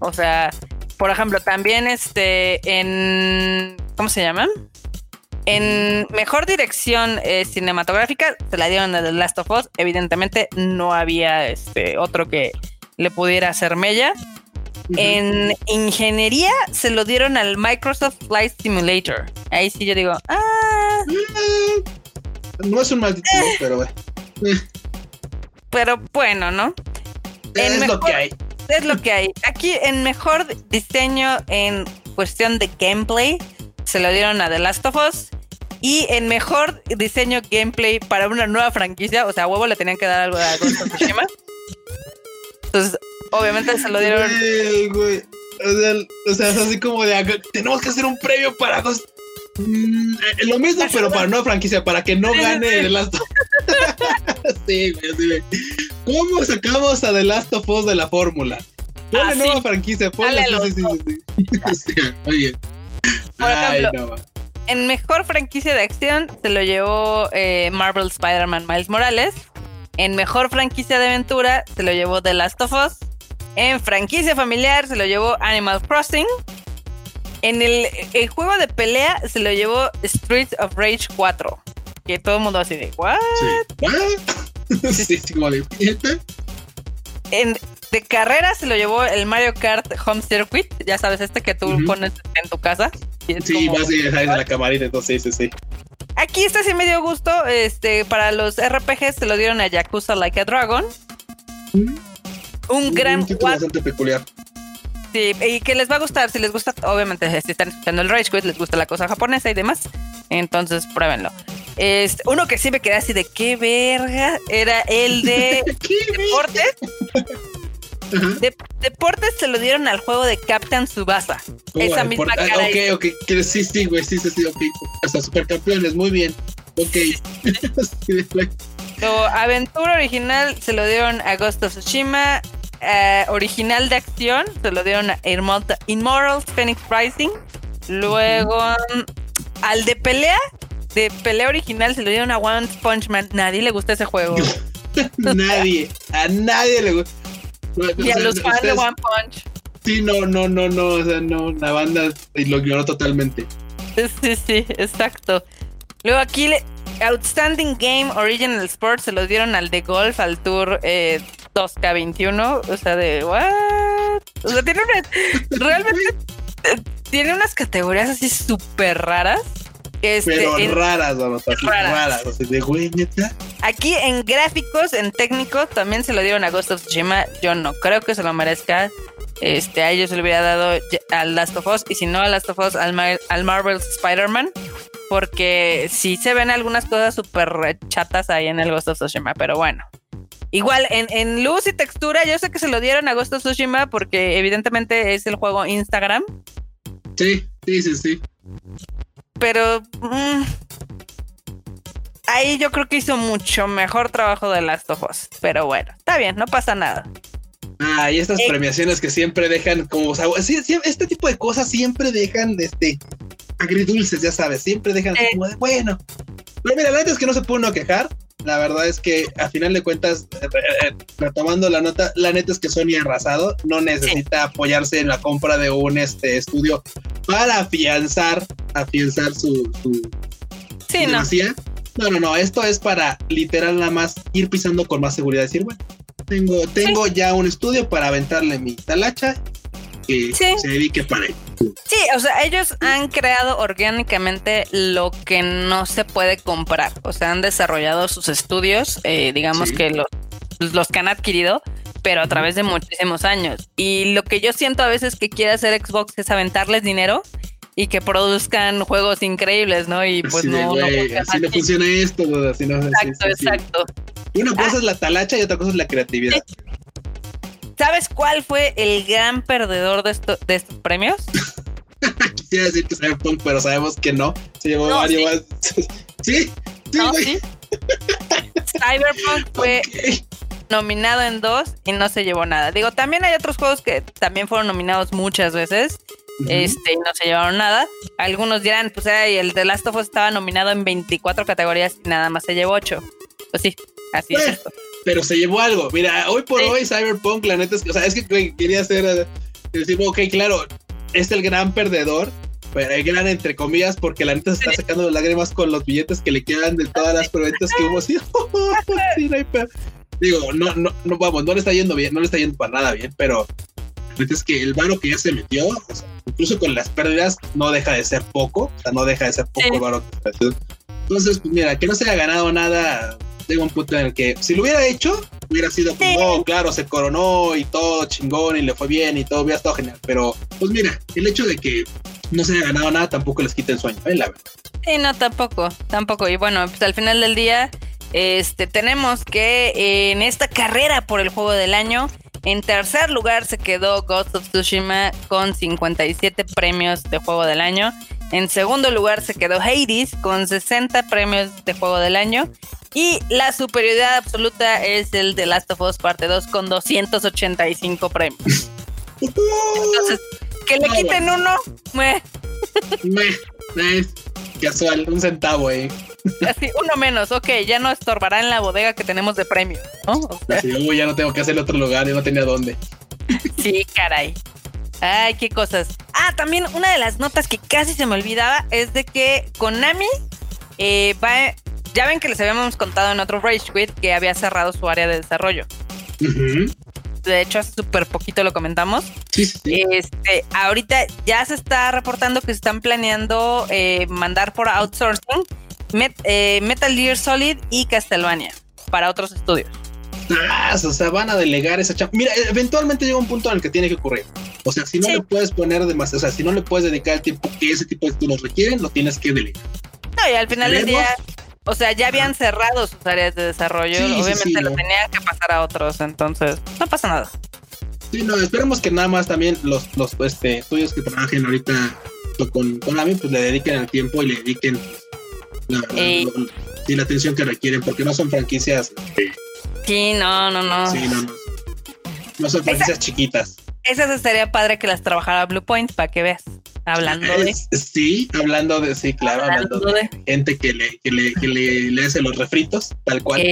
[SPEAKER 1] O sea, por ejemplo, también este en ¿cómo se llaman? En mejor dirección eh, cinematográfica se la dieron a The Last of Us. Evidentemente no había este otro que le pudiera hacer mella. En ingeniería se lo dieron al Microsoft Flight Simulator. Ahí sí yo digo, ah.
[SPEAKER 2] No es un maldito, eh. pero bueno.
[SPEAKER 1] Pero bueno, ¿no?
[SPEAKER 2] Es lo que hay.
[SPEAKER 1] Es lo que hay. Aquí en mejor diseño en cuestión de gameplay se lo dieron a The Last of Us. Y en mejor diseño gameplay para una nueva franquicia, o sea, a huevo le tenían que dar algo a Ghost of Tsushima. Entonces, obviamente se lo dieron.
[SPEAKER 2] O sea, es así como de tenemos que hacer un premio para Ghost. Mm, eh, lo mismo, pero para nueva franquicia, para que no gane The Last of sí, güey, sí, ¿Cómo sacamos a The Last of Us de la fórmula? Ponle nueva franquicia, ponle sí, sí, sí, sí. Oye.
[SPEAKER 1] Por ejemplo, en mejor franquicia de acción se lo llevó eh, Marvel Spider-Man Miles Morales. En mejor franquicia de aventura se lo llevó The Last of Us. En franquicia familiar se lo llevó Animal Crossing. En el, juego de pelea se lo llevó Streets of Rage 4. Que todo el mundo así de, ¿what? Sí, sí, sí como de, en, de carrera se lo llevó el Mario Kart Home Circuit. Ya sabes, este que tú pones en tu casa.
[SPEAKER 2] sí, vas y de la camarita, entonces sí, sí.
[SPEAKER 1] Aquí está sí me dio gusto. Este, para los RPGs se lo dieron a Yakuza Like a Dragon. Un gran.
[SPEAKER 2] Un bastante peculiar.
[SPEAKER 1] Sí, y que les va a gustar. Si les gusta, obviamente, si están escuchando el Rage Quit, les gusta la cosa japonesa y demás. Entonces, pruébenlo. Este, uno que sí me quedé así de qué verga era el de deportes. deportes se lo dieron al juego de Captain Subasa. Esa misma
[SPEAKER 2] cara. Ok, ok, sí, sí, güey, sí, sí, sí, ok. Hasta supercampeones, muy bien. Ok.
[SPEAKER 1] lo aventura original se lo dieron a Ghost of Tsushima. Eh, original de acción se lo dieron a Immortals Phoenix Rising. Luego al de pelea, de pelea original se lo dieron a One Punch Man. Nadie le gusta ese juego.
[SPEAKER 2] nadie, a nadie le gusta.
[SPEAKER 1] y a los fans de One Punch.
[SPEAKER 2] Sí, no, no, no, no, o sea, no, la banda lo ignoró totalmente.
[SPEAKER 1] Sí, sí, exacto. Luego aquí le, Outstanding Game Original Sports se lo dieron al de golf, al Tour eh, 2K21. O sea, de what? O sea, tiene una, realmente eh, tiene unas categorías así súper raras.
[SPEAKER 2] Este, Pero raras, vamos, así raras. raras de güey,
[SPEAKER 1] Aquí en gráficos, en técnicos, también se lo dieron a Ghost of Tsushima. Yo no creo que se lo merezca. Este, a ellos se le hubiera dado al Last of Us y si no a Last of Us al, al Marvel's Spider-Man porque sí se ven algunas cosas súper chatas ahí en el Ghost of Tsushima, pero bueno. Igual, en, luz y textura, yo sé que se lo dieron a Ghost of Tsushima porque evidentemente es el juego Instagram.
[SPEAKER 2] Sí, sí, sí, sí.
[SPEAKER 1] Pero mm, ahí yo creo que hizo mucho mejor trabajo de Last of Us. Pero bueno, está bien, no pasa nada.
[SPEAKER 2] Ah, y estas eh, premiaciones que siempre dejan como, o sea, este tipo de cosas siempre dejan este agridulces, ya sabes, siempre dejan eh. como de, bueno. Pero mira, la neta es que no se puede uno quejar. La verdad es que a final de cuentas, eh, retomando la nota, la neta es que Sony ha arrasado, no necesita apoyarse en la compra de un este estudio para afianzar, afianzar su, su
[SPEAKER 1] sí, no.
[SPEAKER 2] no, no, no, esto es para literal nada más ir pisando con más seguridad, decir, bueno, tengo, tengo ya un estudio para aventarle mi talacha que se dedique para él.
[SPEAKER 1] Sí, o sea, ellos han creado orgánicamente lo que no se puede comprar. O sea, han desarrollado sus estudios, eh, digamos que los, los que han adquirido, pero a través de muchísimos años. Y lo que yo siento a veces que quiere hacer Xbox es aventarles dinero y que produzcan juegos increíbles, ¿no? Y pues no,
[SPEAKER 2] Así no funciona esto, así no,
[SPEAKER 1] Exacto, exacto.
[SPEAKER 2] Una cosa es la talacha y otra cosa es la creatividad.
[SPEAKER 1] ¿Sabes cuál fue el gran perdedor de, esto, de estos premios?
[SPEAKER 2] Quisiera decir que Cyberpunk, pero sabemos que no. Se llevó varios sí. sí, sí,
[SPEAKER 1] Cyberpunk fue nominado en dos y no se llevó nada. Digo, también hay otros juegos que también fueron nominados muchas veces. Este, y no se llevaron nada. Algunos dirán, pues el de Last of Us estaba nominado en 24 categorías y nada más se llevó 8. Pues sí, así es esto.
[SPEAKER 2] Pero se llevó algo. Mira, hoy por hoy Cyberpunk, la neta es que, o sea, es que quería hacer, eh, decir, ok, claro, es el gran perdedor, pero el gran entre comillas, porque la neta se está sacando lágrimas con los billetes que le quedan de todas las preventas que hubo. Sí, Digo, no, no, no, vamos, no le está yendo bien, no le está yendo para nada bien, pero la neta es que el varo que ya se metió, incluso con las pérdidas, no deja de ser poco, o sea, no deja de ser poco el varo que Entonces, pues mira, que no se haya ganado nada, tengo un punto en el que si lo hubiera hecho, hubiera sido como, oh, claro, se coronó y todo chingón y le fue bien y todo hubiera estado genial. Pero, pues mira, el hecho de que no se haya ganado nada tampoco les quita el sueño, ¿eh? la verdad.
[SPEAKER 1] Sí, no, tampoco, tampoco. Y bueno, pues al final del día, este, tenemos que en esta carrera por el juego del año, en tercer lugar se quedó Ghost of Tsushima con 57 premios de juego del año. En segundo lugar se quedó Hades con 60 premios de juego del año. Y la superioridad absoluta es el de Last of Us Parte 2 con 285 premios. Entonces, que le quiten uno,
[SPEAKER 2] me. Me, casual, un centavo, eh.
[SPEAKER 1] Así, uno menos, ok, ya no estorbará en la bodega que tenemos de premios, ¿no?
[SPEAKER 2] ya no tengo que hacer otro lugar, ya no tenía dónde.
[SPEAKER 1] Sí, caray. Ay, qué cosas. Ah, también una de las notas que casi se me olvidaba es de que Konami eh, va, ya ven que les habíamos contado en otro Rage Quit que había cerrado su área de desarrollo. De hecho, hace súper poquito lo comentamos. Este, ahorita ya se está reportando que se están planeando eh, mandar por outsourcing eh, Metal Gear Solid y Castlevania para otros estudios.
[SPEAKER 2] Ah, o sea, van a delegar esa chamba. Mira, eventualmente llega un punto en el que tiene que ocurrir. O sea, si no le puedes poner demasiado, o sea, si no le puedes dedicar el tiempo que ese tipo de estudios requieren, lo tienes que delegar.
[SPEAKER 1] No, y al final del día, o sea, ya habían cerrado sus áreas de desarrollo. Obviamente lo tenían que pasar a otros, entonces no pasa nada.
[SPEAKER 2] Sí, no, esperemos que nada más también los, los este, estudios que trabajen ahorita con, con AMI, pues le dediquen el tiempo y le dediquen la, la atención que requieren, porque no son franquicias.
[SPEAKER 1] sí, no, no, no.
[SPEAKER 2] Sí, no, no. No son franquicias chiquitas.
[SPEAKER 1] Esa sería padre que las trabajara Blue Point para que veas. Hablando de.
[SPEAKER 2] Sí, hablando de, sí, claro, hablando, de, gente que le, que le, que le, hace los refritos, tal cual.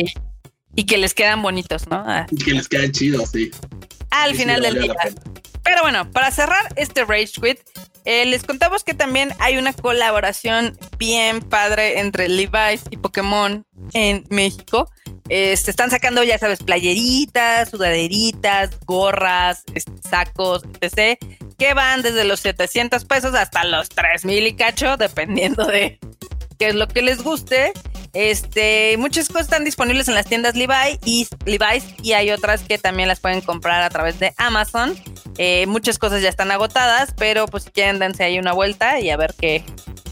[SPEAKER 1] y que les quedan bonitos, ¿no?
[SPEAKER 2] Ah. Y que les quedan chidos, sí.
[SPEAKER 1] Al final del día. Pero bueno, para cerrar este Rage Quit, eh, les contamos que también hay una colaboración bien padre entre Levi's y Pokémon en México. se están sacando, ya sabes, playeritas, sudaderitas, gorras, este, sacos, etc. Que van desde los 700 pesos hasta los 3000 y cacho, dependiendo de qué es lo que les guste. Este, muchas cosas están disponibles en las tiendas Levi y Levi's y hay otras que también las pueden comprar a través de Amazon. Eh, muchas cosas ya están agotadas, pero pues si quieren dense ahí una vuelta y a ver qué,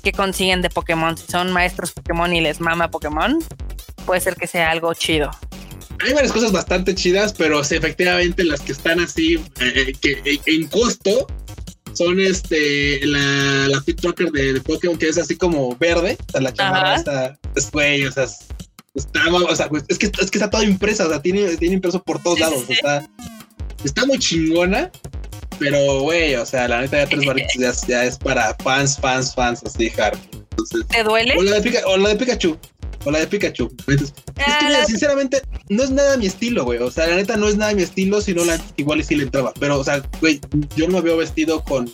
[SPEAKER 1] qué consiguen de Pokémon. Si son maestros Pokémon y les mama Pokémon, puede ser que sea algo chido.
[SPEAKER 2] Hay varias cosas bastante chidas, pero efectivamente las que están así eh, eh, que en costo son este la, la Fit Tracker de, Pokémon que es así como verde, o sea, la chamarra está, es güey, o sea, está, o sea, es que, es que está toda impresa, o sea, tiene, tiene impreso por todos lados, está, está muy chingona, pero güey, o sea, la neta de tres barritos ya, ya, es para fans, fans, fans, así hard.
[SPEAKER 1] ¿Te duele?
[SPEAKER 2] O la de, o la de Pikachu. O la de Pikachu. Es que, ah, sinceramente, no es nada mi estilo, güey. O sea, la neta no es nada mi estilo, sino la, igual y sí le entraba. Pero, o sea, güey, yo no me veo vestido con,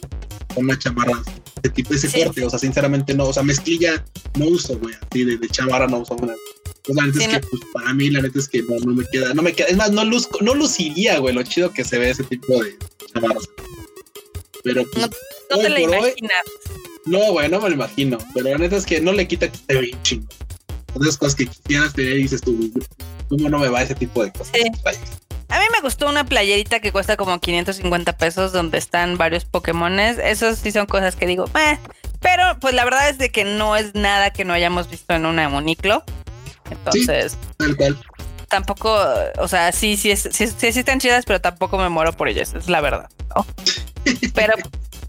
[SPEAKER 2] con una chamarra de tipo ese corte. O sea, sinceramente no. O sea, mezclilla no uso, güey. Así de, de chamarra no uso una. Pues la neta es que, pues, para mí, la neta es que no, no, me queda, no me queda. Es más, no, luzco, no luciría, güey, lo chido que se ve ese tipo de chamarras. Pero, pues,
[SPEAKER 1] no, te la imaginas.
[SPEAKER 2] no, güey, no me lo imagino. Pero la neta es que no le quita que esté bien chingo otras cosas que quieras tener y dices tú, ¿cómo no me va ese tipo de cosas?
[SPEAKER 1] A mí me gustó una playerita que cuesta como 550 pesos donde están varios Pokémones. Esos sí son cosas que digo, eh. pero pues la verdad es de que no es nada que no hayamos visto en una Moniclo. Entonces,
[SPEAKER 2] tal cual.
[SPEAKER 1] Tampoco, o sea, sí, sí, sí, sí, sí, están chidas, pero tampoco me muero por ellas, es la verdad. pero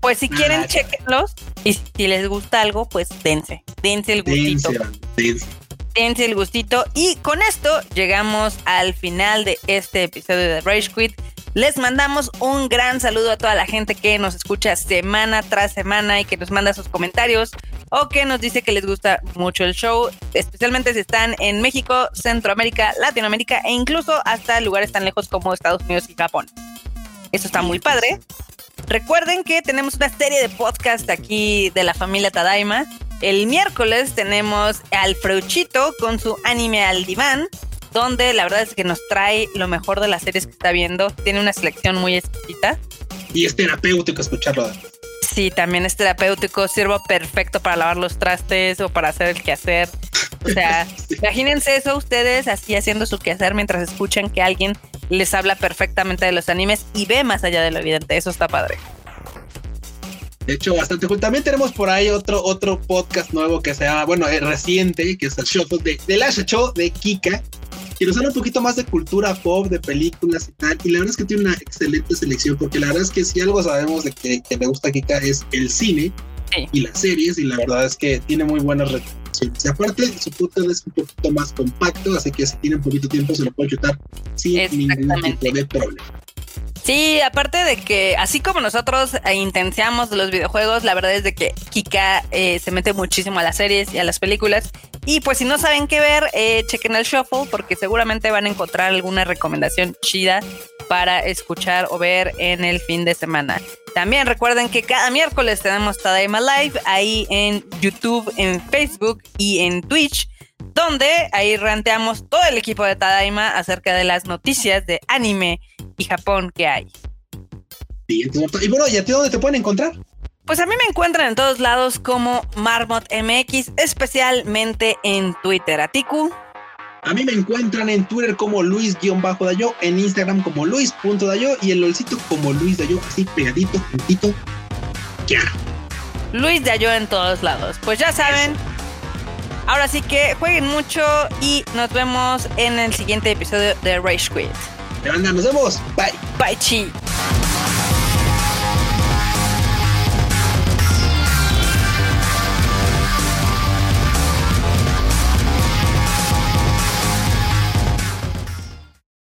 [SPEAKER 1] pues si quieren, ah, chequenlos y si les gusta algo, pues dense, dense el gustito. dense dense el gustito. Y con esto llegamos al final de este episodio de Rage Quit. Les mandamos un gran saludo a toda la gente que nos escucha semana tras semana y que nos manda sus comentarios o que nos dice que les gusta mucho el show, especialmente si están en México, Centroamérica, Latinoamérica e incluso hasta lugares tan lejos como Estados Unidos y Japón. Eso está muy padre. Recuerden que tenemos una serie de podcast aquí de la familia Tadaima el miércoles tenemos al Freuchito con su anime al diván, donde la verdad es que nos trae lo mejor de las series que está viendo. Tiene una selección muy exquisita.
[SPEAKER 2] Y es terapéutico escucharlo.
[SPEAKER 1] Sí, también es terapéutico, sirve perfecto para lavar los trastes o para hacer el quehacer. O sea, imagínense eso ustedes así haciendo su quehacer mientras escuchan que alguien les habla perfectamente de los animes y ve más allá de lo evidente. Eso está padre.
[SPEAKER 2] De hecho, bastante cool. También tenemos por ahí otro, otro podcast nuevo que se llama, bueno, es reciente, que es el show de, de la Show de Kika, que nos habla un poquito más de cultura pop, de películas y tal. Y la verdad es que tiene una excelente selección, porque la verdad es que si algo sabemos de que, le gusta a Kika es el cine y las series, y la verdad es que tiene muy buenas Sí, y aparte su footer es un poquito más compacto, así que si tienen poquito tiempo se lo pueden chutar sin ningún tipo de problema.
[SPEAKER 1] Sí, aparte de que así como nosotros intenciamos los videojuegos, la verdad es de que Kika eh, se mete muchísimo a las series y a las películas. Y pues si no saben qué ver, eh, chequen el shuffle porque seguramente van a encontrar alguna recomendación chida para escuchar o ver en el fin de semana. También recuerden que cada miércoles tenemos Tadaima Live ahí en YouTube, en Facebook y en Twitch donde ahí ranteamos todo el equipo de Tadaima acerca de las noticias de anime y Japón que hay.
[SPEAKER 2] Y bueno, ¿y a ti dónde te pueden encontrar?
[SPEAKER 1] Pues a mí me encuentran en todos lados como Marmot MX, especialmente en Twitter. ¿A Tiku?
[SPEAKER 2] A mí me encuentran en Twitter como Luis-Dayo, en Instagram como Luis.dayo y en LOLcito como Luis Dayo, así pegadito, juntito. Ya.
[SPEAKER 1] Luis Dayo en todos lados. Pues ya saben. Ahora sí que jueguen mucho y nos vemos en el siguiente episodio de Rage Quit.
[SPEAKER 2] Nos vemos. Bye.
[SPEAKER 1] Bye, chi.